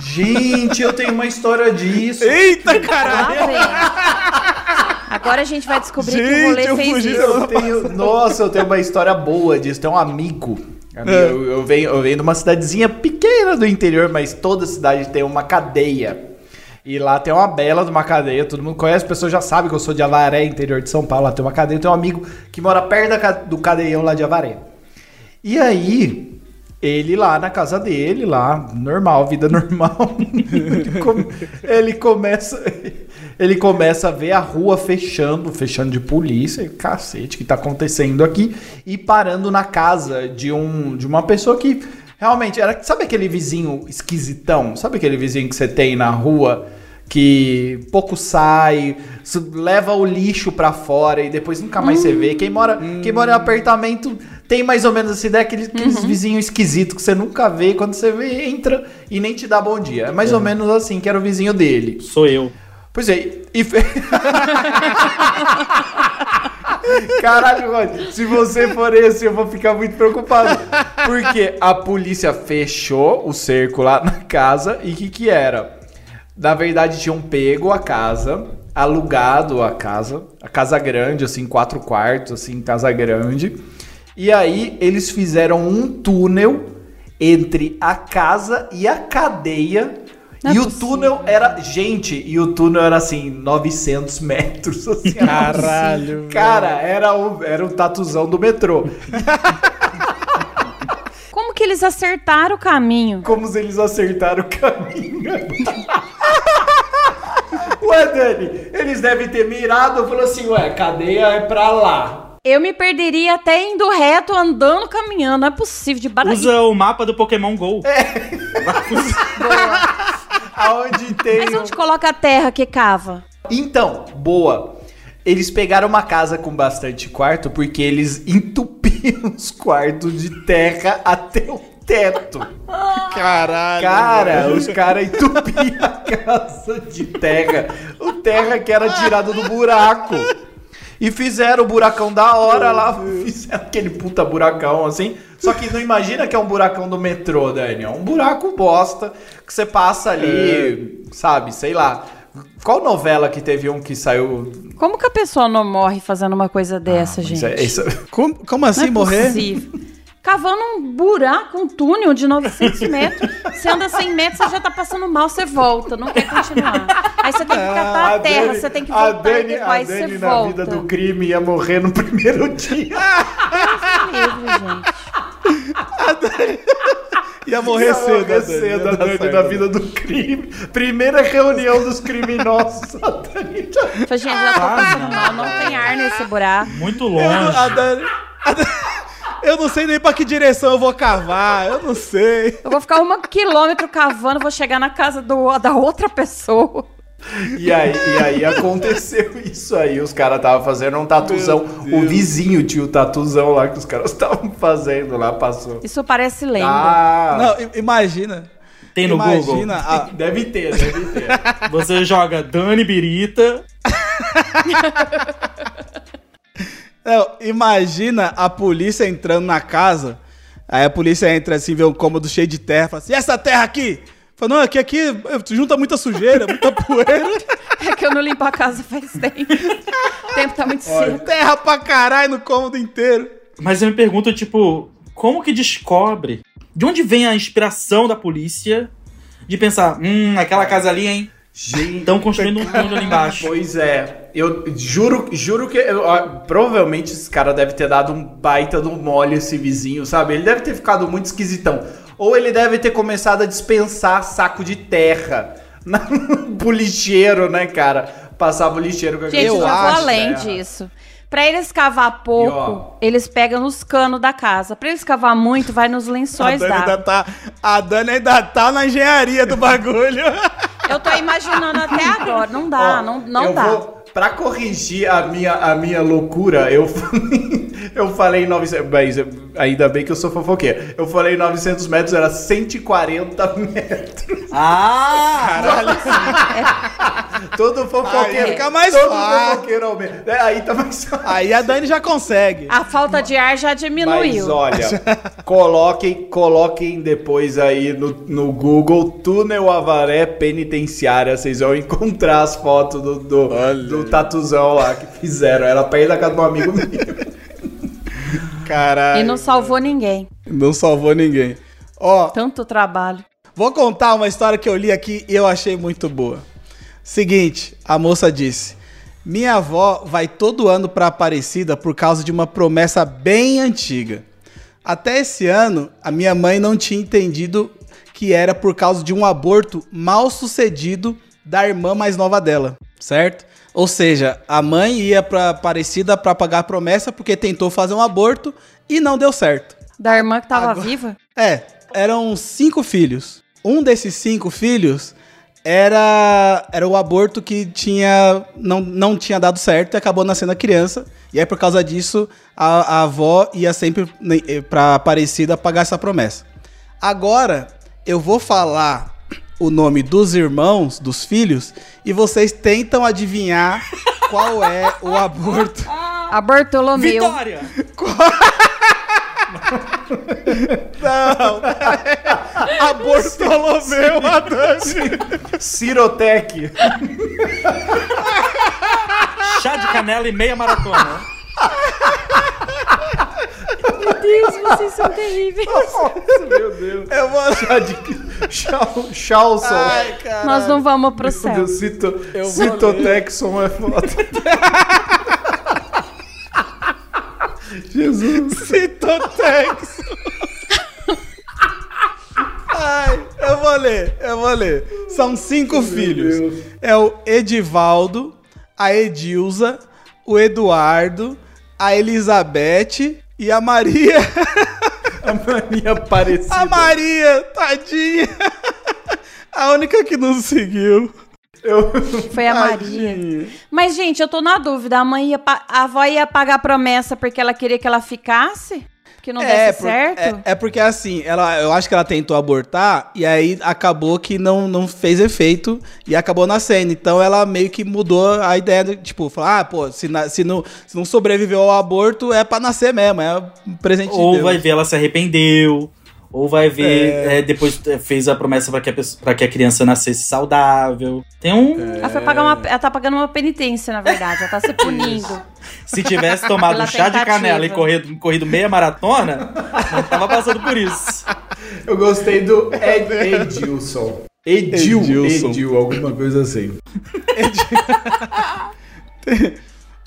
Gente, eu tenho uma história disso. Eita, caralho! Agora a gente vai descobrir que o Gente, rolê eu fez fugi isso. Eu tenho, nossa, eu tenho uma história boa disso. Tem um amigo. É. Eu, eu venho, eu venho de uma cidadezinha pequena do interior, mas toda cidade tem uma cadeia. E lá tem uma bela de uma cadeia, todo mundo conhece, as pessoas já sabem que eu sou de Avaré, interior de São Paulo. Lá tem uma cadeia, eu tenho um amigo que mora perto da do cadeião lá de Avaré. E aí, ele lá na casa dele, lá, normal, vida normal. ele, come- ele começa. Ele começa a ver a rua fechando, fechando de polícia, e, cacete, o que tá acontecendo aqui? E parando na casa de um de uma pessoa que realmente era. Sabe aquele vizinho esquisitão? Sabe aquele vizinho que você tem na rua? que pouco sai, leva o lixo pra fora e depois nunca mais você vê. Quem mora, quem mora em apartamento tem mais ou menos essa ideia, aqueles, aqueles vizinhos esquisitos que você nunca vê, quando você vê, entra e nem te dá bom dia. É mais ou menos assim que era o vizinho dele. Sou eu. Pois é, e. fe- Caralho, Rod, se você for esse, eu vou ficar muito preocupado. Porque a polícia fechou o cerco lá na casa e o que, que era? Na verdade, tinham pego a casa, alugado a casa, a casa grande, assim, quatro quartos, assim, casa grande. E aí eles fizeram um túnel entre a casa e a cadeia. Não é e o possível. túnel era. Gente, e o túnel era assim, 900 metros. Assim, Caralho, Cara, era o, era o tatuzão do metrô. Como que eles acertaram o caminho? Como se eles acertaram o caminho. ué, Dani, eles devem ter mirado e falou assim: ué, cadeia é pra lá. Eu me perderia até indo reto, andando, caminhando. Não é possível, de barulho. Usa o mapa do Pokémon GO. Aonde tem. Mas onde coloca a terra que cava? Então, boa. Eles pegaram uma casa com bastante quarto porque eles entupiam os quartos de terra até o teto. Caralho. Cara, os caras entupiam a casa de terra. O terra que era tirado do buraco. E fizeram o buracão da hora lá. Fizeram aquele puta buracão assim. Só que não imagina que é um buracão do metrô, Daniel. Um buraco bosta que você passa ali, sabe, sei lá. Qual novela que teve um que saiu. Como que a pessoa não morre fazendo uma coisa dessa, gente? Isso é- isso- Como, como Não assim é morrer? possível. Cavando um buraco, um túnel de 900 metros. Você anda 100 metros, você já tá passando mal, você volta, não quer continuar. Aí você tem que catar a terra, você tem que a voltar e Dani, a depois você Dani na volta. vida do crime ia morrer no primeiro dia. Livre, gente. Ia morrer Ia cedo. morrer Dani, cedo, a Dani certo. na vida do crime. Primeira reunião dos criminosos. A Dani já- Falei, gente, já tô passando mal, não tem ar nesse buraco. Muito Eu, longe. a Dani- a Dani- eu não sei nem pra que direção eu vou cavar, eu não sei. Eu vou ficar um quilômetro cavando, vou chegar na casa do, da outra pessoa. E aí, e aí aconteceu isso aí. Os caras estavam fazendo um tatuzão. O vizinho tinha o tatuzão lá que os caras estavam fazendo lá, passou. Isso parece lenda. Ah, Não, imagina. Tem no imagina Google. a- deve ter, deve ter. Você joga Dani Birita. Não, imagina a polícia entrando na casa. Aí a polícia entra assim, vê um cômodo cheio de terra, fala assim: "E essa terra aqui? Falou, não, aqui, aqui junta muita sujeira, muita poeira. É que eu não limpo a casa faz tempo. o tempo tá muito seco. Terra pra caralho no cômodo inteiro. Mas eu me pergunto, tipo, como que descobre? De onde vem a inspiração da polícia de pensar, hum, aquela casa ali, hein? Gente, Estão construindo um túnel ali embaixo. Pois é, eu juro, juro que eu- ó, provavelmente esse cara deve ter dado um baita do mole esse vizinho, sabe? Ele deve ter ficado muito esquisitão. Ou ele deve ter começado a dispensar saco de terra na, pro lixeiro, né, cara? Passava o lixeiro com Gente, aquele eu vou acho, além terra. disso. Pra eles cavar pouco, E, ó. eles pegam nos canos da casa. Pra eles cavar muito, vai nos A lençóis ainda d'água. tá, a Dani ainda tá na engenharia do bagulho. Eu tô imaginando até agora. Não dá, Ó, não, não dá. Vou, pra corrigir a minha, a minha loucura, eu falei, eu falei 900. Mas ainda bem que eu sou fofoqueiro. Eu falei 900 metros, era 140 metros. Ah! Todo fofoqueiro. Aí fica mais todo fácil. fofoqueiro aumenta. É, aí tá mais fácil. Aí a Dani já consegue. A falta de ar já diminuiu. Mas olha, coloquem, coloquem depois aí no, no Google túnel Avaré penitenciária. Vocês vão encontrar as fotos do, do, do tatuzão lá que fizeram. Era perto da casa de um amigo meu. Caralho. E não salvou ninguém. Não salvou ninguém. Ó, Tanto trabalho. vou contar uma história que eu li aqui e eu achei muito boa. Seguinte, a moça disse: Minha avó vai todo ano pra Aparecida por causa de uma promessa bem antiga. Até esse ano, a minha mãe não tinha entendido que era por causa de um aborto mal sucedido da irmã mais nova dela, certo? Ou seja, a mãe ia pra Aparecida pra pagar a promessa porque tentou fazer um aborto e não deu certo. Da irmã que tava Agora- viva? É, eram cinco filhos. Um desses cinco filhos era, era o aborto que tinha não, não tinha dado certo e acabou nascendo a criança. E aí, por causa disso, a, a avó ia sempre né, pra Aparecida pagar essa promessa. Agora, eu vou falar o nome dos irmãos, dos filhos, e vocês tentam adivinhar qual é o aborto. A Bartolomeu. Vitória! Não! Abortolomeu, a Dani. Cirotec. Chá de canela e meia maratona. Meu Deus, vocês são terríveis. Meu Deus. Eu vou. Chá de. Chal- Chalson. Ai, cara. Nós não vamos pro Meu céu. Deus, Cito, Eu Citotexon é foda. Jesus. Citotex. Ai, eu vou ler, eu vou ler. São cinco filhos. Deus. É o Edivaldo, a Edilza, o Eduardo, a Elizabeth e a Maria. A mania parecida. A Maria, tadinha. A única que não seguiu. Eu... Foi a Maria. Tadinha. Mas, gente, eu tô na dúvida. A mãe ia pa- a avó ia pagar a promessa porque ela queria que ela ficasse? Que não desse por- certo? é, é porque assim, ela, eu acho que ela tentou abortar e aí acabou que não, não fez efeito e acabou nascendo. Então ela meio que mudou a ideia, de, tipo, falar, ah, pô, se, na- se, não, se não sobreviveu ao aborto é pra nascer mesmo, é um presente de Ou Deus. vai ver ela se arrependeu. Ou vai ver, é, depois é, fez a promessa pra que a, pessoa, pra que a criança nascesse saudável. Tem um. Ela, foi pagar uma, ela tá pagando uma penitência, na verdade. Ela tá se punindo. Se tivesse tomado um chá de canela e corrido, corrido meia maratona, não tava passando por isso. Eu gostei do Ed, Edilson. Edil, Edilson. Edil, alguma coisa assim.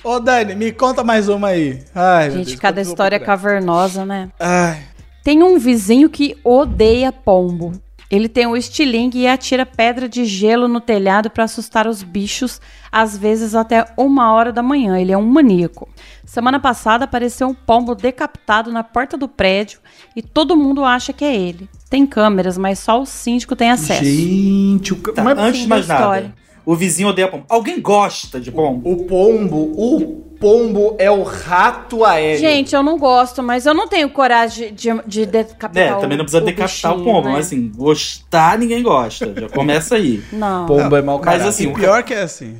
Ô, Dani, me conta mais uma aí. Ai, Gente, Deus, cada história procurar? cavernosa, né? Ai, Tem um vizinho que odeia pombo. Ele tem um estilingue e atira pedra de gelo no telhado para assustar os bichos, às vezes até uma hora da manhã. Ele é um maníaco. Semana passada apareceu um pombo decapitado na porta do prédio e todo mundo acha que é ele. Tem câmeras, mas só o síndico tem acesso. Gente, o, ca- Tá, mas antes de mais nada, o vizinho odeia pombo. Alguém gosta de pombo? o pombo, o pombo é o rato aéreo. Gente, eu não gosto, mas eu não tenho coragem de, de decapitar É, o também não precisa o decapitar o bichinho, pombo, né? mas assim, gostar ninguém gosta. Já começa aí. Não. pombo é mau Mas caráter. assim, e pior que é assim.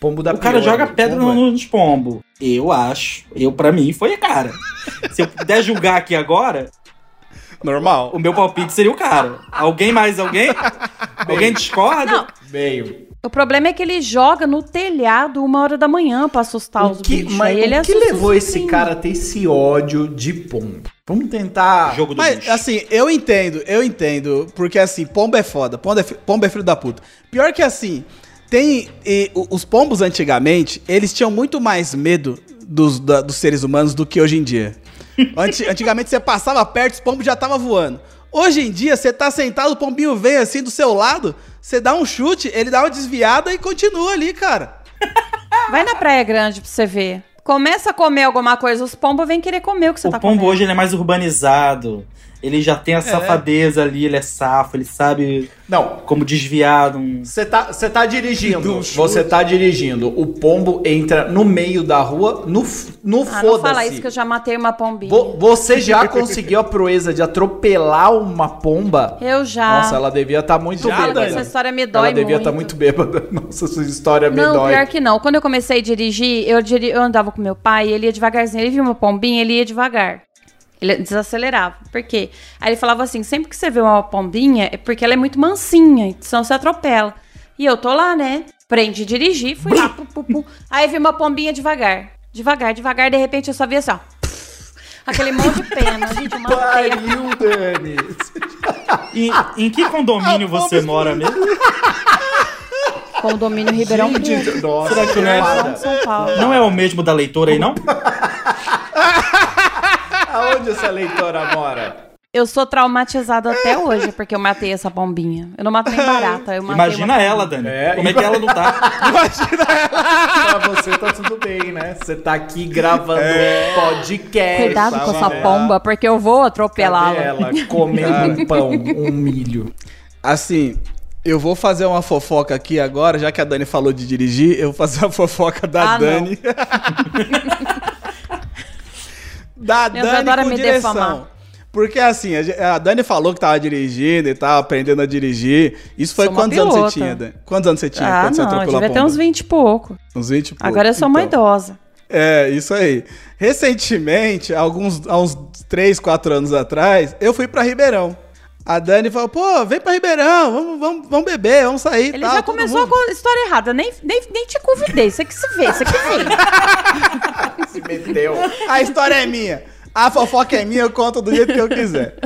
pombo da o cara pior, joga o pedra pombo é- no- nos pombos. Eu acho. Eu, pra mim, foi a cara. Se eu puder julgar aqui agora, Normal. o meu palpite seria o cara. Alguém mais alguém? Alguém discorda? Não, Meio. O problema é que ele joga no telhado uma hora da manhã pra assustar O os que, bichos. mas ele o que levou esse cara a ter esse ódio de pombo? Vamos tentar. Jogo do Mas, bicho. assim, eu entendo, eu entendo, porque assim, pombo é foda, pombo é, fi- pombo é filho da puta. Pior que assim, tem. e, os pombos antigamente, eles tinham muito mais medo dos, da- dos seres humanos do que hoje em dia. Anti- antigamente você passava perto, os pombos já estavam voando. Hoje em dia, você tá sentado, o pombinho vem assim do seu lado, você dá um chute, ele dá uma desviada e continua ali, cara. Vai na Praia Grande pra você ver. Começa a comer alguma coisa, os pombos vêm querer comer o que você O tá pombo comendo. hoje ele é mais urbanizado. Ele já tem a safadeza ali, ele é safo, ele sabe Não. como desviar. de Um... Você tá, você tá dirigindo. Do Você tá dirigindo. O pombo entra no meio da rua, no, no Ah, não fala isso foda-se. que eu já matei uma pombinha. Vo- Você já conseguiu a proeza de atropelar uma pomba? Eu já. Nossa, ela devia estar muito Já, bêbada. Essa história me dói ela devia estar muito bêbada. Nossa, sua história me Não, dói. pior que não. Quando eu comecei a dirigir, eu, diri- eu andava com meu pai, ele ia devagarzinho. Ele via uma pombinha, ele ia devagar. Ele desacelerava. Por quê? Aí ele falava assim: sempre que você vê uma pombinha, é porque ela é muito mansinha, então você atropela. E eu tô lá, né? Aprendi a dirigir, fui lá, pu, pu, pu. Aí vi uma pombinha devagar. Devagar, devagar, de repente eu só vi assim, ó. Aquele monte de pena, gente, uma. Pariu, Dani. E, em que condomínio você mora mesmo? Condomínio Ribeirão Preto. Nossa, Será que não é-. São Paulo. Não é o mesmo da leitora aí, não? Aonde essa leitora mora? Eu sou traumatizada até hoje porque eu matei essa pombinha. Eu não mato nem barata, eu matei Imagina uma ela, Dani. É, Como é que ela não tá? Pra você tá tudo bem, né? Você tá aqui gravando É. podcast. Cuidado com essa pomba, porque eu vou atropelá-la. ela comendo um pão, um milho. Assim, eu vou fazer uma fofoca aqui agora, já que a Dani falou de dirigir, eu vou fazer a fofoca da Ah, não. Dani. da Deus Dani adora com me direção. defamar. Porque assim, a, Dani falou que tava dirigindo e tava aprendendo a dirigir. Isso foi Sou uma quantos anos você pilota. tinha, Dani? Quantos anos você tinha Ah, quando você não, eu atropelou a devia ter pomba? uns 20 e pouco. Uns 20 e pouco. Agora eu sou uma Então. idosa. É, isso aí. Recentemente, alguns, há uns 3, 4 anos atrás, eu fui pra Ribeirão. A Dani falou, pô, vem pra Ribeirão, vamos, vamos, vamos beber, vamos sair. Ele tal, já começou mundo." com a história errada. Nem, nem, nem te convidei. Você que se vê, você que vê. Se meteu. A história é minha. A fofoca é minha, eu conto do jeito que eu quiser.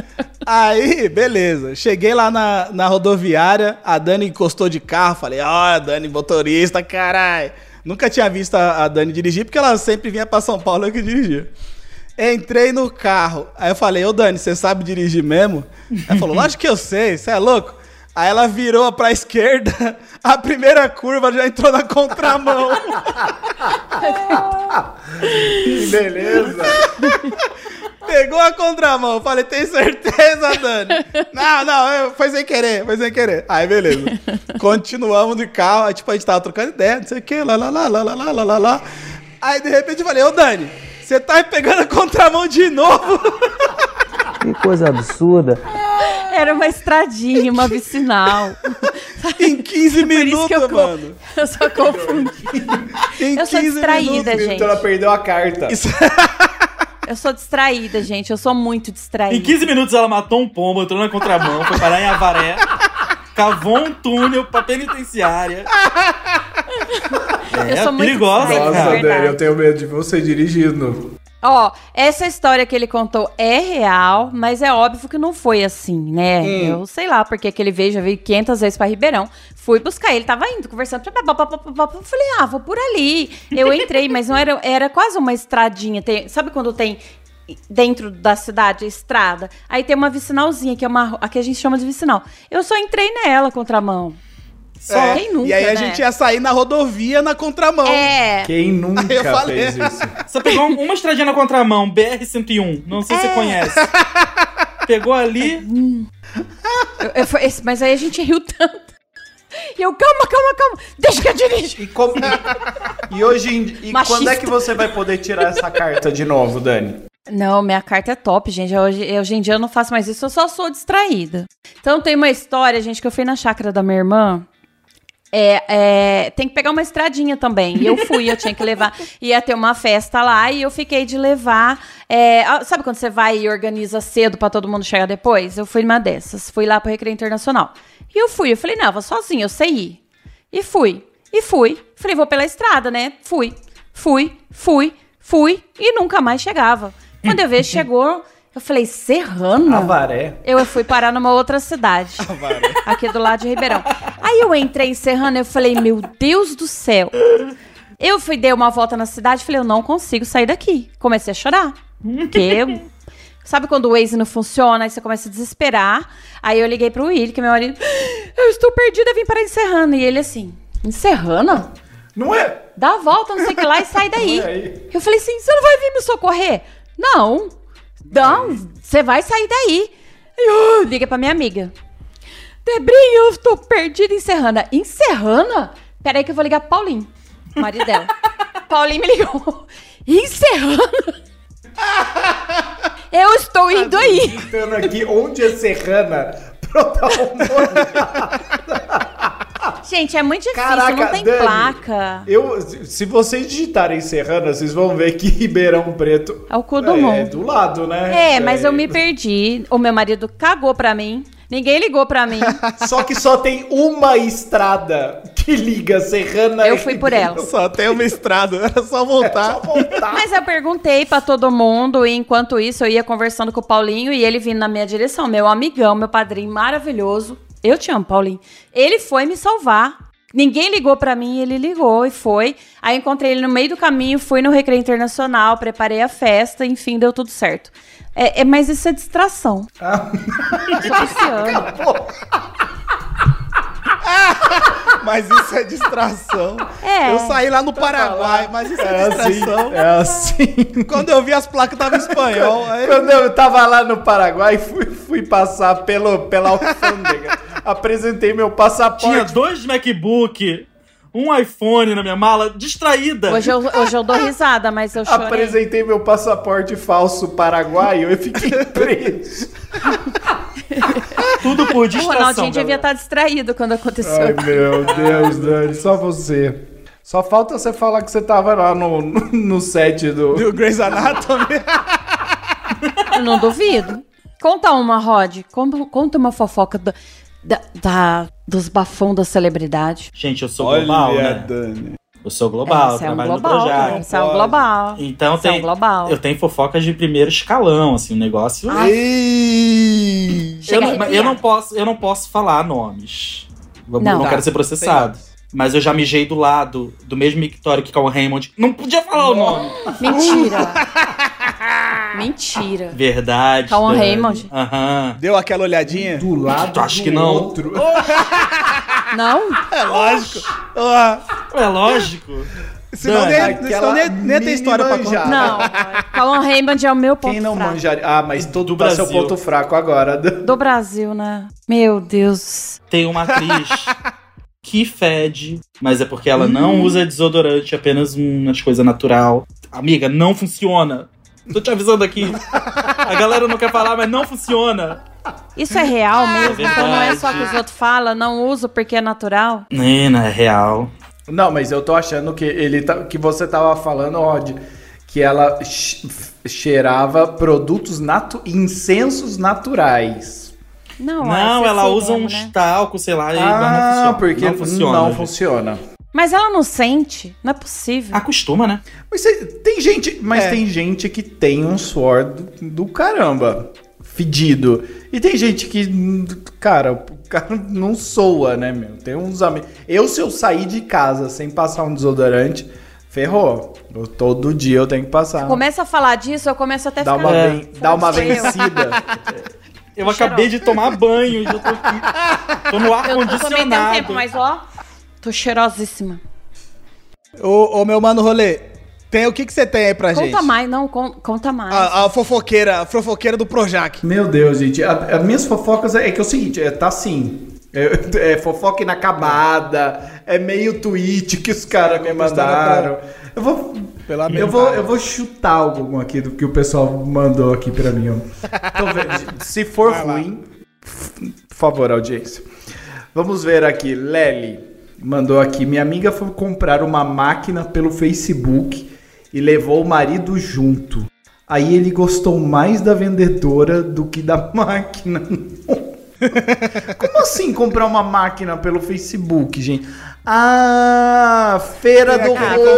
Aí, beleza. Cheguei lá na, na rodoviária, a Dani encostou de carro, falei, ó, Dani, motorista, caralho. Nunca tinha visto a, a Dani dirigir, porque ela sempre vinha pra São Paulo eu que dirigia. Entrei no carro, aí eu falei, ô Dani, você sabe dirigir mesmo? Ela falou, lógico que eu sei, você é louco? Aí ela virou pra esquerda, a primeira curva já entrou na contramão. Que beleza. Pegou a contramão. Falei, tem certeza, Dani? não, não, foi sem querer, foi sem querer. Aí, beleza. Continuamos de carro. Aí, tipo, a gente tava trocando ideia, não sei o que, lá, lá, lá, lá, lá, lá, lá, lá, lá. Aí, de repente, eu falei, ô, Dani, você tá pegando a contramão de novo? Que coisa absurda. Era uma estradinha, uma vicinal. em 15 Por isso que minutos, eu, mano. eu só confundi. Em Eu sou distraída, gente. Então ela perdeu a carta. Isso- Eu sou distraída, gente. Eu sou muito distraída. Em 15 minutos ela matou um pombo, entrou na contramão, foi parar em Avaré, cavou um túnel pra penitenciária. Eu É sou muito perigosa, Nossa, é. Dani, eu tenho medo de você dirigindo. Ó, essa história que ele contou é real, mas é óbvio que não foi assim, né? Hum. Eu sei lá, porque que ele veio, já veio 500 vezes pra Ribeirão. Fui buscar ele, tava indo, conversando. Eu falei, ah, vou por ali. Eu entrei, mas não era, era quase uma estradinha. Tem- sabe quando tem dentro da cidade, a estrada? Aí tem uma vicinalzinha, que é uma, aqui a gente chama de vicinal. Eu só entrei nela, contramão. Só É, quem nunca, e aí a né? gente ia sair na rodovia na contramão. É, Quem nunca Aí eu falei. fez isso? Você pegou um- uma estradinha na contramão, BR-101, não sei se É. você conhece. Pegou ali, eu- eu- esse- mas aí a gente riu tanto. E eu, calma, calma, calma, deixa que eu dirijo. E, como- e hoje em... e Machista. quando é que você vai poder tirar essa carta de novo, Dani? Não, minha carta é top, gente. Hoje, hoje em dia eu não faço mais isso, eu só sou distraída. Então tem uma história, gente, que eu fui na chácara da minha irmã. É, é, tem que pegar uma estradinha também. E eu fui, eu tinha que levar. Ia ter uma festa lá e eu fiquei de levar. é, ah, sabe quando você vai e organiza cedo pra todo mundo chegar depois? Eu fui numa dessas. Fui lá pro Recreio Internacional. E eu fui. Eu falei, não, eu vou sozinha, eu sei ir. E fui. E fui. Falei, vou pela estrada, né? Fui. Fui, fui, fui. E nunca mais chegava. Quando eu vi, chegou. Eu falei, Serrana? Avaré. Eu fui parar numa outra cidade. Aqui do lado de Ribeirão. Aí eu entrei em Serrana eu falei, meu Deus do céu. Eu fui, dei uma volta na cidade falei, eu não consigo sair daqui. Comecei a chorar. Porque Sabe quando o Waze não funciona, aí você começa a desesperar. Aí eu liguei pro Willi, que é meu marido. Eu estou perdida, vim para em Serrana. E ele assim, em Serrana? Não é? Dá a volta, não sei o que lá, e sai daí. Não é. Eu falei assim, você não vai vir me socorrer? Não. Não, você vai sair daí. Aí, eu liga pra minha amiga. Debrinha, eu tô perdida em Serrana. Em Serrana? Peraí que eu vou ligar pro Paulinho, marido dela. Paulinho me ligou. Em Serrana? Eu estou indo aí. Tentando aqui onde é Serrana pra dar Gente, é muito difícil, Caraca, não tem Dani, placa. Eu, se vocês digitarem Serrana, vocês vão ver que Ribeirão Preto É o cu do é, mundo. do lado, né? É, mas eu me perdi. O meu marido cagou pra mim. Ninguém ligou pra mim. Só que só tem uma estrada que liga Serrana Eu fui por ela. Só tem uma estrada, era só voltar. Só voltar. Mas eu perguntei pra todo mundo e enquanto isso eu ia conversando com o Paulinho e ele vindo na minha direção, meu amigão, meu padrinho maravilhoso. Eu te amo, Paulinho. Ele foi me salvar. Ninguém ligou pra mim, ele ligou e foi. Aí encontrei ele no meio do caminho, fui no Recreio Internacional, preparei a festa, enfim, deu tudo certo. É, é- mas isso é distração. Eu sou pisciana. Mas isso é distração. É. Eu saí lá no Paraguai, mas isso é, É assim, distração. é assim. Quando eu vi as placas tava em espanhol. Aí... Quando eu tava lá no Paraguai, fui, fui passar pelo, pela alfândega. Apresentei meu Tinha passaporte. dois MacBook, um iPhone na minha mala, distraída. Hoje eu, hoje eu dou risada, mas eu chorei. Apresentei meu passaporte falso paraguaio e fiquei preso. Tudo por O distração. Ronaldinho devia estar distraído quando aconteceu. Ai, meu Deus, Dani, só você. Só falta você falar que você tava lá no, no, set do. Do Grey's Anatomy. Eu não duvido. Conta uma, Rod. Conta, uma fofoca da, da, da- dos bafão da celebridade. Gente, eu sou global, né? Dani. Eu sou global, Esse é um global. no Projac. Esse é um global. Então Esse é um tem, global. eu tenho fofocas de primeiro escalão, assim, um negócio. Ah, eu, não, eu não posso, eu não posso falar nomes. Vamos- Não. não Tá, quero ser processado. Mas eu já mijei do lado do mesmo mictório que Cal Raymond. Não podia falar o nome. Mentira. Mentira. Verdade. Dani. Raymond? Aham. Deu aquela olhadinha? Do lado Tu acha do que não? outro. Não? É lógico. É lógico. senão Dani, nem, senão nem, nem tem história pra contar. Não. Cauã Raymond é o meu ponto Quem não fraco. manjaria. Ah, mas todo Do tá seu Brasil. ponto fraco agora. Do Brasil, né? Meu Deus. Tem uma atriz que fede, mas é porque ela não Hum. usa desodorante, apenas umas coisas natural. Amiga, não funciona. Tô te avisando aqui. A galera não quer falar, mas não funciona. Isso é real mesmo? É então não é só que os outros falam, não uso porque é natural? Nena, é real. Não, mas eu tô achando que ele tá, que você tava falando, Rod, que ela che- cheirava produtos natu incensos naturais. Não, não, essa ela sei usa um né? talco, sei lá, e mas não Ah, funciona. porque não funciona. não funciona. Mas ela não sente? Não é possível. Acostuma, né? Mas cê- tem gente, mas É. tem gente que tem um suor do, do caramba, fedido. E tem gente que, cara, o cara não soa, né, meu? Tem uns amigos. Eu, se eu sair de casa sem passar um desodorante, ferrou. Eu- todo dia eu tenho que passar. Começa a falar disso, eu começo até a Dá ficar... uma, É. ven- dá uma vencida. Eu acabei de tomar banho e já tô aqui. Tô no Eu, eu também tenho ar-condicionado. tempo, mas ó, tô cheirosíssima. Ô, ô, meu mano rolê, tem, o que, que você tem aí pra gente? Conta mais, não, con- conta mais. A, a fofoqueira, a fofoqueira do Projac. Meu Deus, gente. As minhas fofocas é, é que é o seguinte, é, tá assim. É, é fofoca inacabada, é meio tweet que os caras me mandaram. Eu vou, Pela eu vou, eu vou chutar algum aqui do que o pessoal mandou aqui pra mim. ó. Então, se for ruim, por favor, audiência. Vamos ver aqui. Lely mandou aqui. Minha amiga foi comprar uma máquina pelo Facebook e levou o marido junto. Aí ele gostou mais da vendedora do que da máquina. Como assim comprar uma máquina pelo Facebook, gente? Ah, Feira do Ah, Rolo.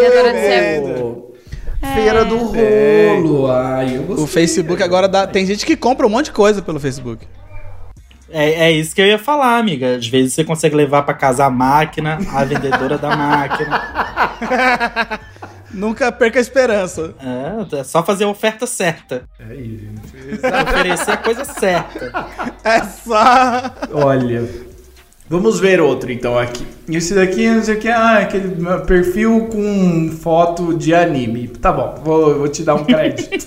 Feira do É. Rolo. Ai, eu gostei. O Facebook agora dá. Tem gente que compra um monte de coisa pelo Facebook. É, é isso que eu ia falar, amiga. Às vezes você consegue levar pra casa a máquina, a vendedora da máquina. Nunca perca a esperança. É, é só fazer a oferta certa. É isso. Oferecer a coisa certa. É só. Olha. Vamos ver outro então aqui. Esse daqui, não sei o que, ah, aquele perfil com foto de anime. Tá bom, vou, vou te dar um crédito.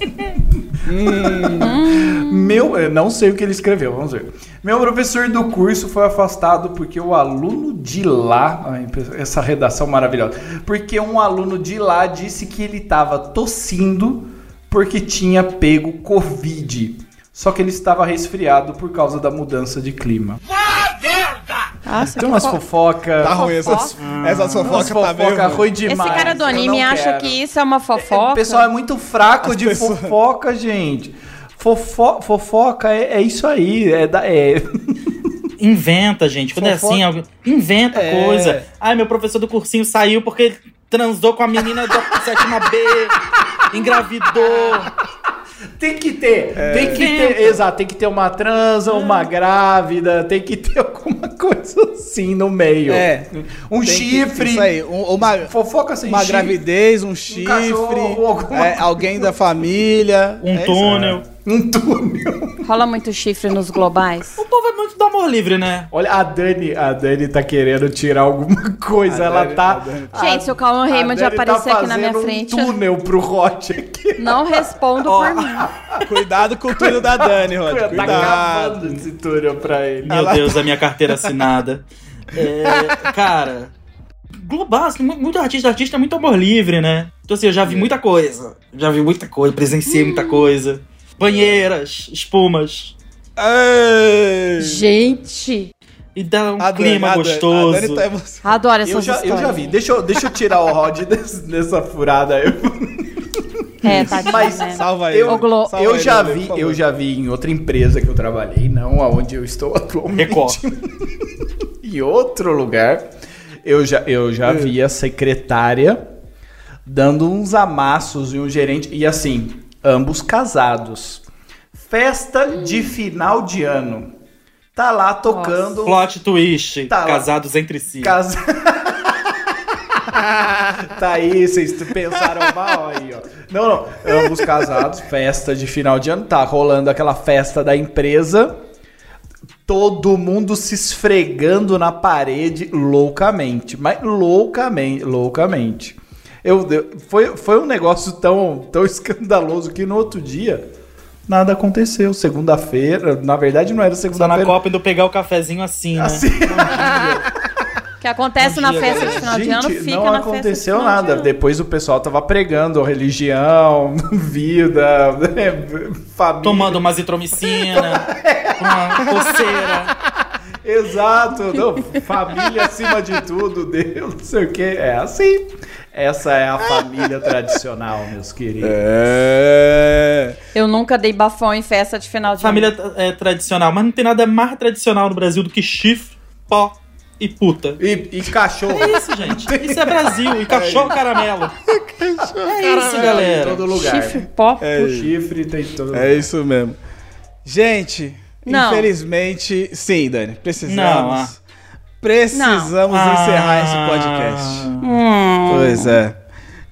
Meu, eu não sei o que ele escreveu, vamos ver. Meu professor do curso foi afastado porque o aluno de lá, ai, essa redação maravilhosa, porque um aluno de lá disse que ele estava tossindo porque tinha pego Covid. Só que ele estava resfriado por causa da mudança de clima. Nossa, Tem umas fofo- fofocas. Tá ruim essas, essas Umas fofocas tá fofoca meio. ruim Esse demais. cara do anime acha quero. que isso é uma fofoca. O pessoal é muito fraco As de pessoas- fofoca, gente. Fofo- fofoca é, é isso aí. É da, é... Inventa, gente. Quando é Fofoca. assim, alguém- inventa É. coisa. Ai, meu professor do cursinho saiu porque transou com a menina da sétima B, engravidou. Tem que ter. É. Tem que ter. Exato, tem que ter uma transa, uma grávida, tem que ter alguma coisa assim no meio. É. Um Tem que- chifre. Isso aí. um- uma, Fofoca sem uma chifre. gravidez, um chifre. cachorro, alguma é, alguém da família. Um é isso. túnel. Um túnel. Rola muito chifre nos globais. O povo é muito do amor livre, né? Olha, a Dani, a Dani tá querendo tirar alguma coisa. A ela Dani- tá. a Dani- Gente, se o Calma a Raymond Dani aparecer aqui na minha fazendo frente, Um túnel pro Rote aqui. não respondo por mim. Cuidado com o túnel da Dani, Rod. Tá Cuidado. cavando esse túnel pra ele. Meu Deus, a minha carteira assinada. É, cara, global, assim, mu- muito artista, artista é muito amor livre, né? Então assim, eu já vi muita coisa. Já vi muita coisa, presenciei muita coisa. Banheiras, espumas. Ei. Gente, E dá um clima gostoso. A Dani tá adoro essas Eu já, eu histórias. já vi. Deixa eu, deixa eu tirar o Rod dessa furada aí. É, tadinho, Mas né? Salva ele. Eu, Salva eu ele, já vi, eu já vi em outra empresa que eu trabalhei, não aonde eu estou atualmente. Record. em outro lugar, eu já, eu já vi a secretária dando uns amassos e um gerente e assim, ambos casados. Festa de final de ano. Tá lá tocando Plot twist, Tá lá. casados entre si. Casa... tá aí, vocês pensaram mal aí, ó. Não, não. Ambos casados, festa de final de ano, tá rolando aquela festa da empresa. Todo mundo se esfregando na parede loucamente. Mas loucamente, loucamente. Eu, eu- foi, foi um negócio tão, tão escandaloso que no outro dia nada aconteceu. Segunda-feira, na verdade não era Só na segunda-feira. Copa indo pegar o cafezinho assim, né? Assim, O que acontece na festa de final de ano Gente, fica não na festa de aconteceu de nada. ano. Depois o pessoal tava pregando religião, vida, né, família. Tomando uma zitromicina, uma coceira. Exato, não, família acima de tudo, Deus, não sei o que. É assim. Essa é a família tradicional, meus queridos. É. Eu nunca dei bafão em festa de final de Família ano. é tradicional, mas não tem nada mais tradicional no Brasil do que chifre, pó e puta. E, e cachorro. É isso, gente. Isso é Brasil. E cachorro caramelo. É isso, Em galera. todo lugar. Chifre pó. O chifre tem em todo É isso mesmo. Gente, Não. infelizmente, sim, Dani, precisamos. Não, ah. Precisamos encerrar esse Ah. podcast. Hum. Pois é.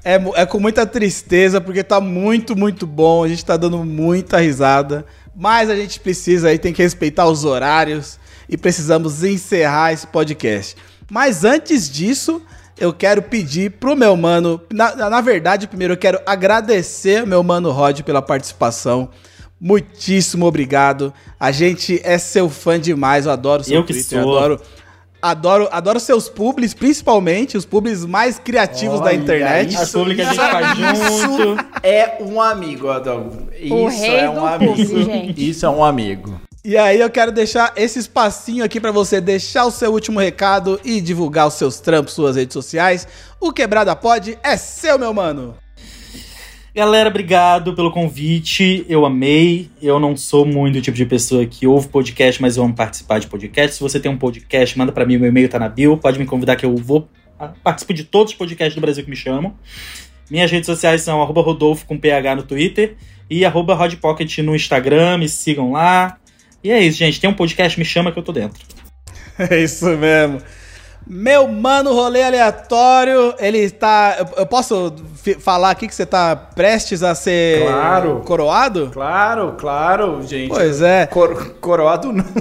É, é com muita tristeza, porque tá muito, muito bom. A gente tá dando muita risada. Mas a gente precisa aí, tem que respeitar os horários. E precisamos encerrar esse podcast. Mas antes disso, eu quero pedir pro meu mano. Na, na verdade, primeiro eu quero agradecer ao meu mano Rod pela participação. Muitíssimo obrigado. A gente é seu fã demais. Eu adoro seu Eu que Twitter. sou. Adoro, adoro, adoro seus publis, principalmente os publis mais criativos da Olha, internet. isso- As públicas a gente faz junto. É um amigo, Adão. O Isso rei é um do amigo. público, gente. Isso é um amigo. E aí eu quero deixar esse espacinho aqui pra você deixar o seu último recado e divulgar os seus trampos, suas redes sociais. O Quebrada Pod é seu, meu mano. Galera, obrigado pelo convite. Eu amei. Eu não sou muito o tipo de pessoa que ouve podcast, mas eu amo participar de podcast. Se você tem um podcast, manda pra mim, meu e-mail tá na bio. Pode me convidar que eu vou ah, participo de todos os podcasts do Brasil que me chamam. Minhas redes sociais são arroba Rodolfo com PH no Twitter e arroba Rodpocket no Instagram. Me sigam lá. E é isso, gente. Tem um podcast, me chama que eu tô dentro. É isso mesmo. Meu mano, rolê aleatório, ele tá. Eu, eu posso falar aqui que você tá prestes a ser Claro. coroado? Claro, claro, gente. Pois é, Cor- coroado não.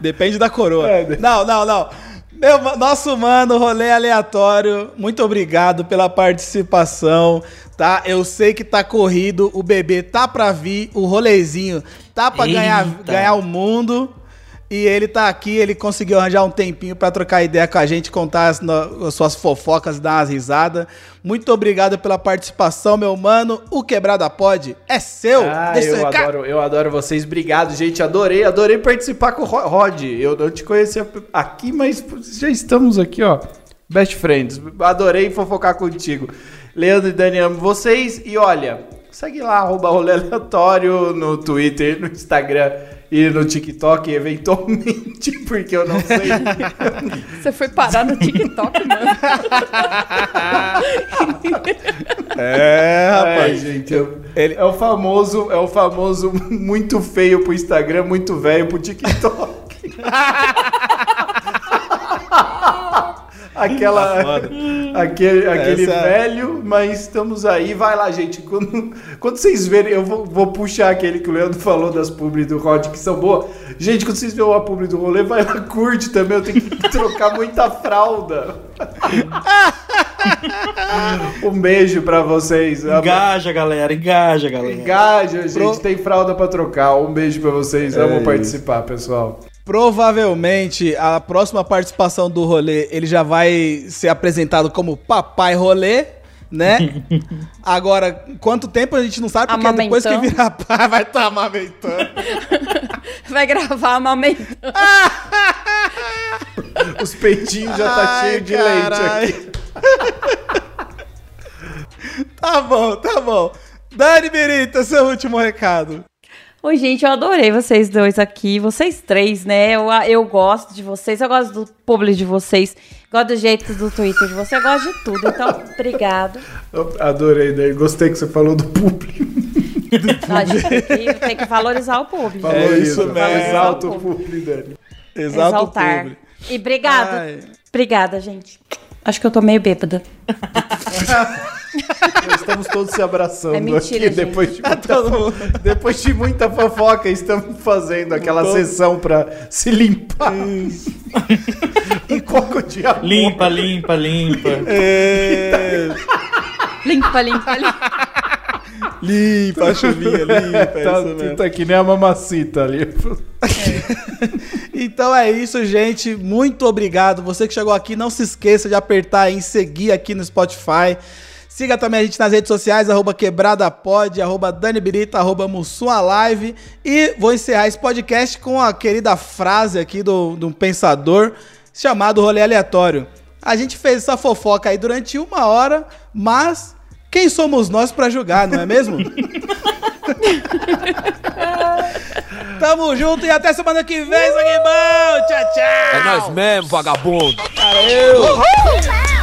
depende da coroa. É, Não, não, não. Meu, nosso mano, rolê aleatório, muito obrigado pela participação, tá? Eu sei que tá corrido, o bebê tá pra vir, o rolezinho tá pra ganhar, ganhar o mundo. E ele tá aqui, ele conseguiu arranjar um tempinho pra trocar ideia com a gente, contar as, no- as suas fofocas, dar umas risadas. Muito obrigado pela participação, meu mano. O Quebrada Pod é seu. Ah, Deixa eu recado. adoro, eu adoro vocês. Obrigado, gente. Adorei, adorei participar com o Ro- Rod. Eu não te conhecia aqui, mas já estamos aqui, ó. Best friends. Adorei fofocar contigo. Leandro e Dani, amo vocês. E olha, segue lá, arroba rolê aleatório no Twitter, no Instagram e no TikTok, eventualmente, porque eu não sei. Você foi parar no TikTok, mano. É, rapaz. Ai, gente, eu- Ele- é o famoso, é o famoso muito feio pro Instagram, muito velho pro TikTok. Aquela, aquele, aquele Essa- velho, mas estamos aí. Vai lá, gente. Quando, quando vocês verem, eu vou, vou puxar aquele que o Leandro falou das publi do Rod, que são boas. Gente, quando vocês verem a publi do rolê, vai lá, curte também. Eu tenho que trocar muita fralda. um beijo pra vocês. Engaja, galera. Engaja, galera. Engaja, gente. Pro- Tem fralda pra trocar. Um beijo pra vocês. Amo isso. participar, pessoal. Provavelmente a próxima participação do rolê ele já vai ser apresentado como Papai Rolê, né? Agora, quanto tempo a gente não sabe, porque depois que virar pai vai estar amamentando. Vai gravar amamentando. Os peitinhos já tá Ai, cheio de carai. leite aqui. Tá bom, tá bom. Dani Berita, seu último recado. Oi, gente, eu adorei vocês dois aqui, vocês três, né? Eu, eu gosto de vocês, eu gosto do público de vocês, gosto do jeito do Twitter de vocês, eu gosto de tudo. Então, obrigado. Eu Adorei, Dani. Gostei que você falou do público. Tem que, tem que valorizar o público. É isso, isso mesmo. mesmo. Exalta o público, Dani. Exalta Exaltar. o público. E obrigado. Ai. Obrigada, gente. Acho que eu tô meio bêbada. Estamos todos se abraçando É mentira, aqui gente. depois de, muita, Todo mundo. depois de muita fofoca. Estamos fazendo aquela sessão pra se limpar. e coco de amor. Limpa, limpa, limpa. É, Limpa, limpa, limpa. Limpa a chuvinha, limpa, é Tá, isso tá que nem a mamacita ali. Então é isso, gente. Muito obrigado. Você que chegou aqui, não se esqueça de apertar em seguir aqui no Spotify. Siga também a gente nas redes sociais, arroba quebradapod, arroba Dani Birita, arroba Live. E vou encerrar esse podcast com a querida frase aqui do, de um pensador chamado Rolê Aleatório. A gente fez essa fofoca aí durante uma hora, mas quem somos nós pra julgar, não é mesmo? Tamo junto e até semana que vem, bom! Tchau, tchau! É nós mesmo, vagabundo. Valeu!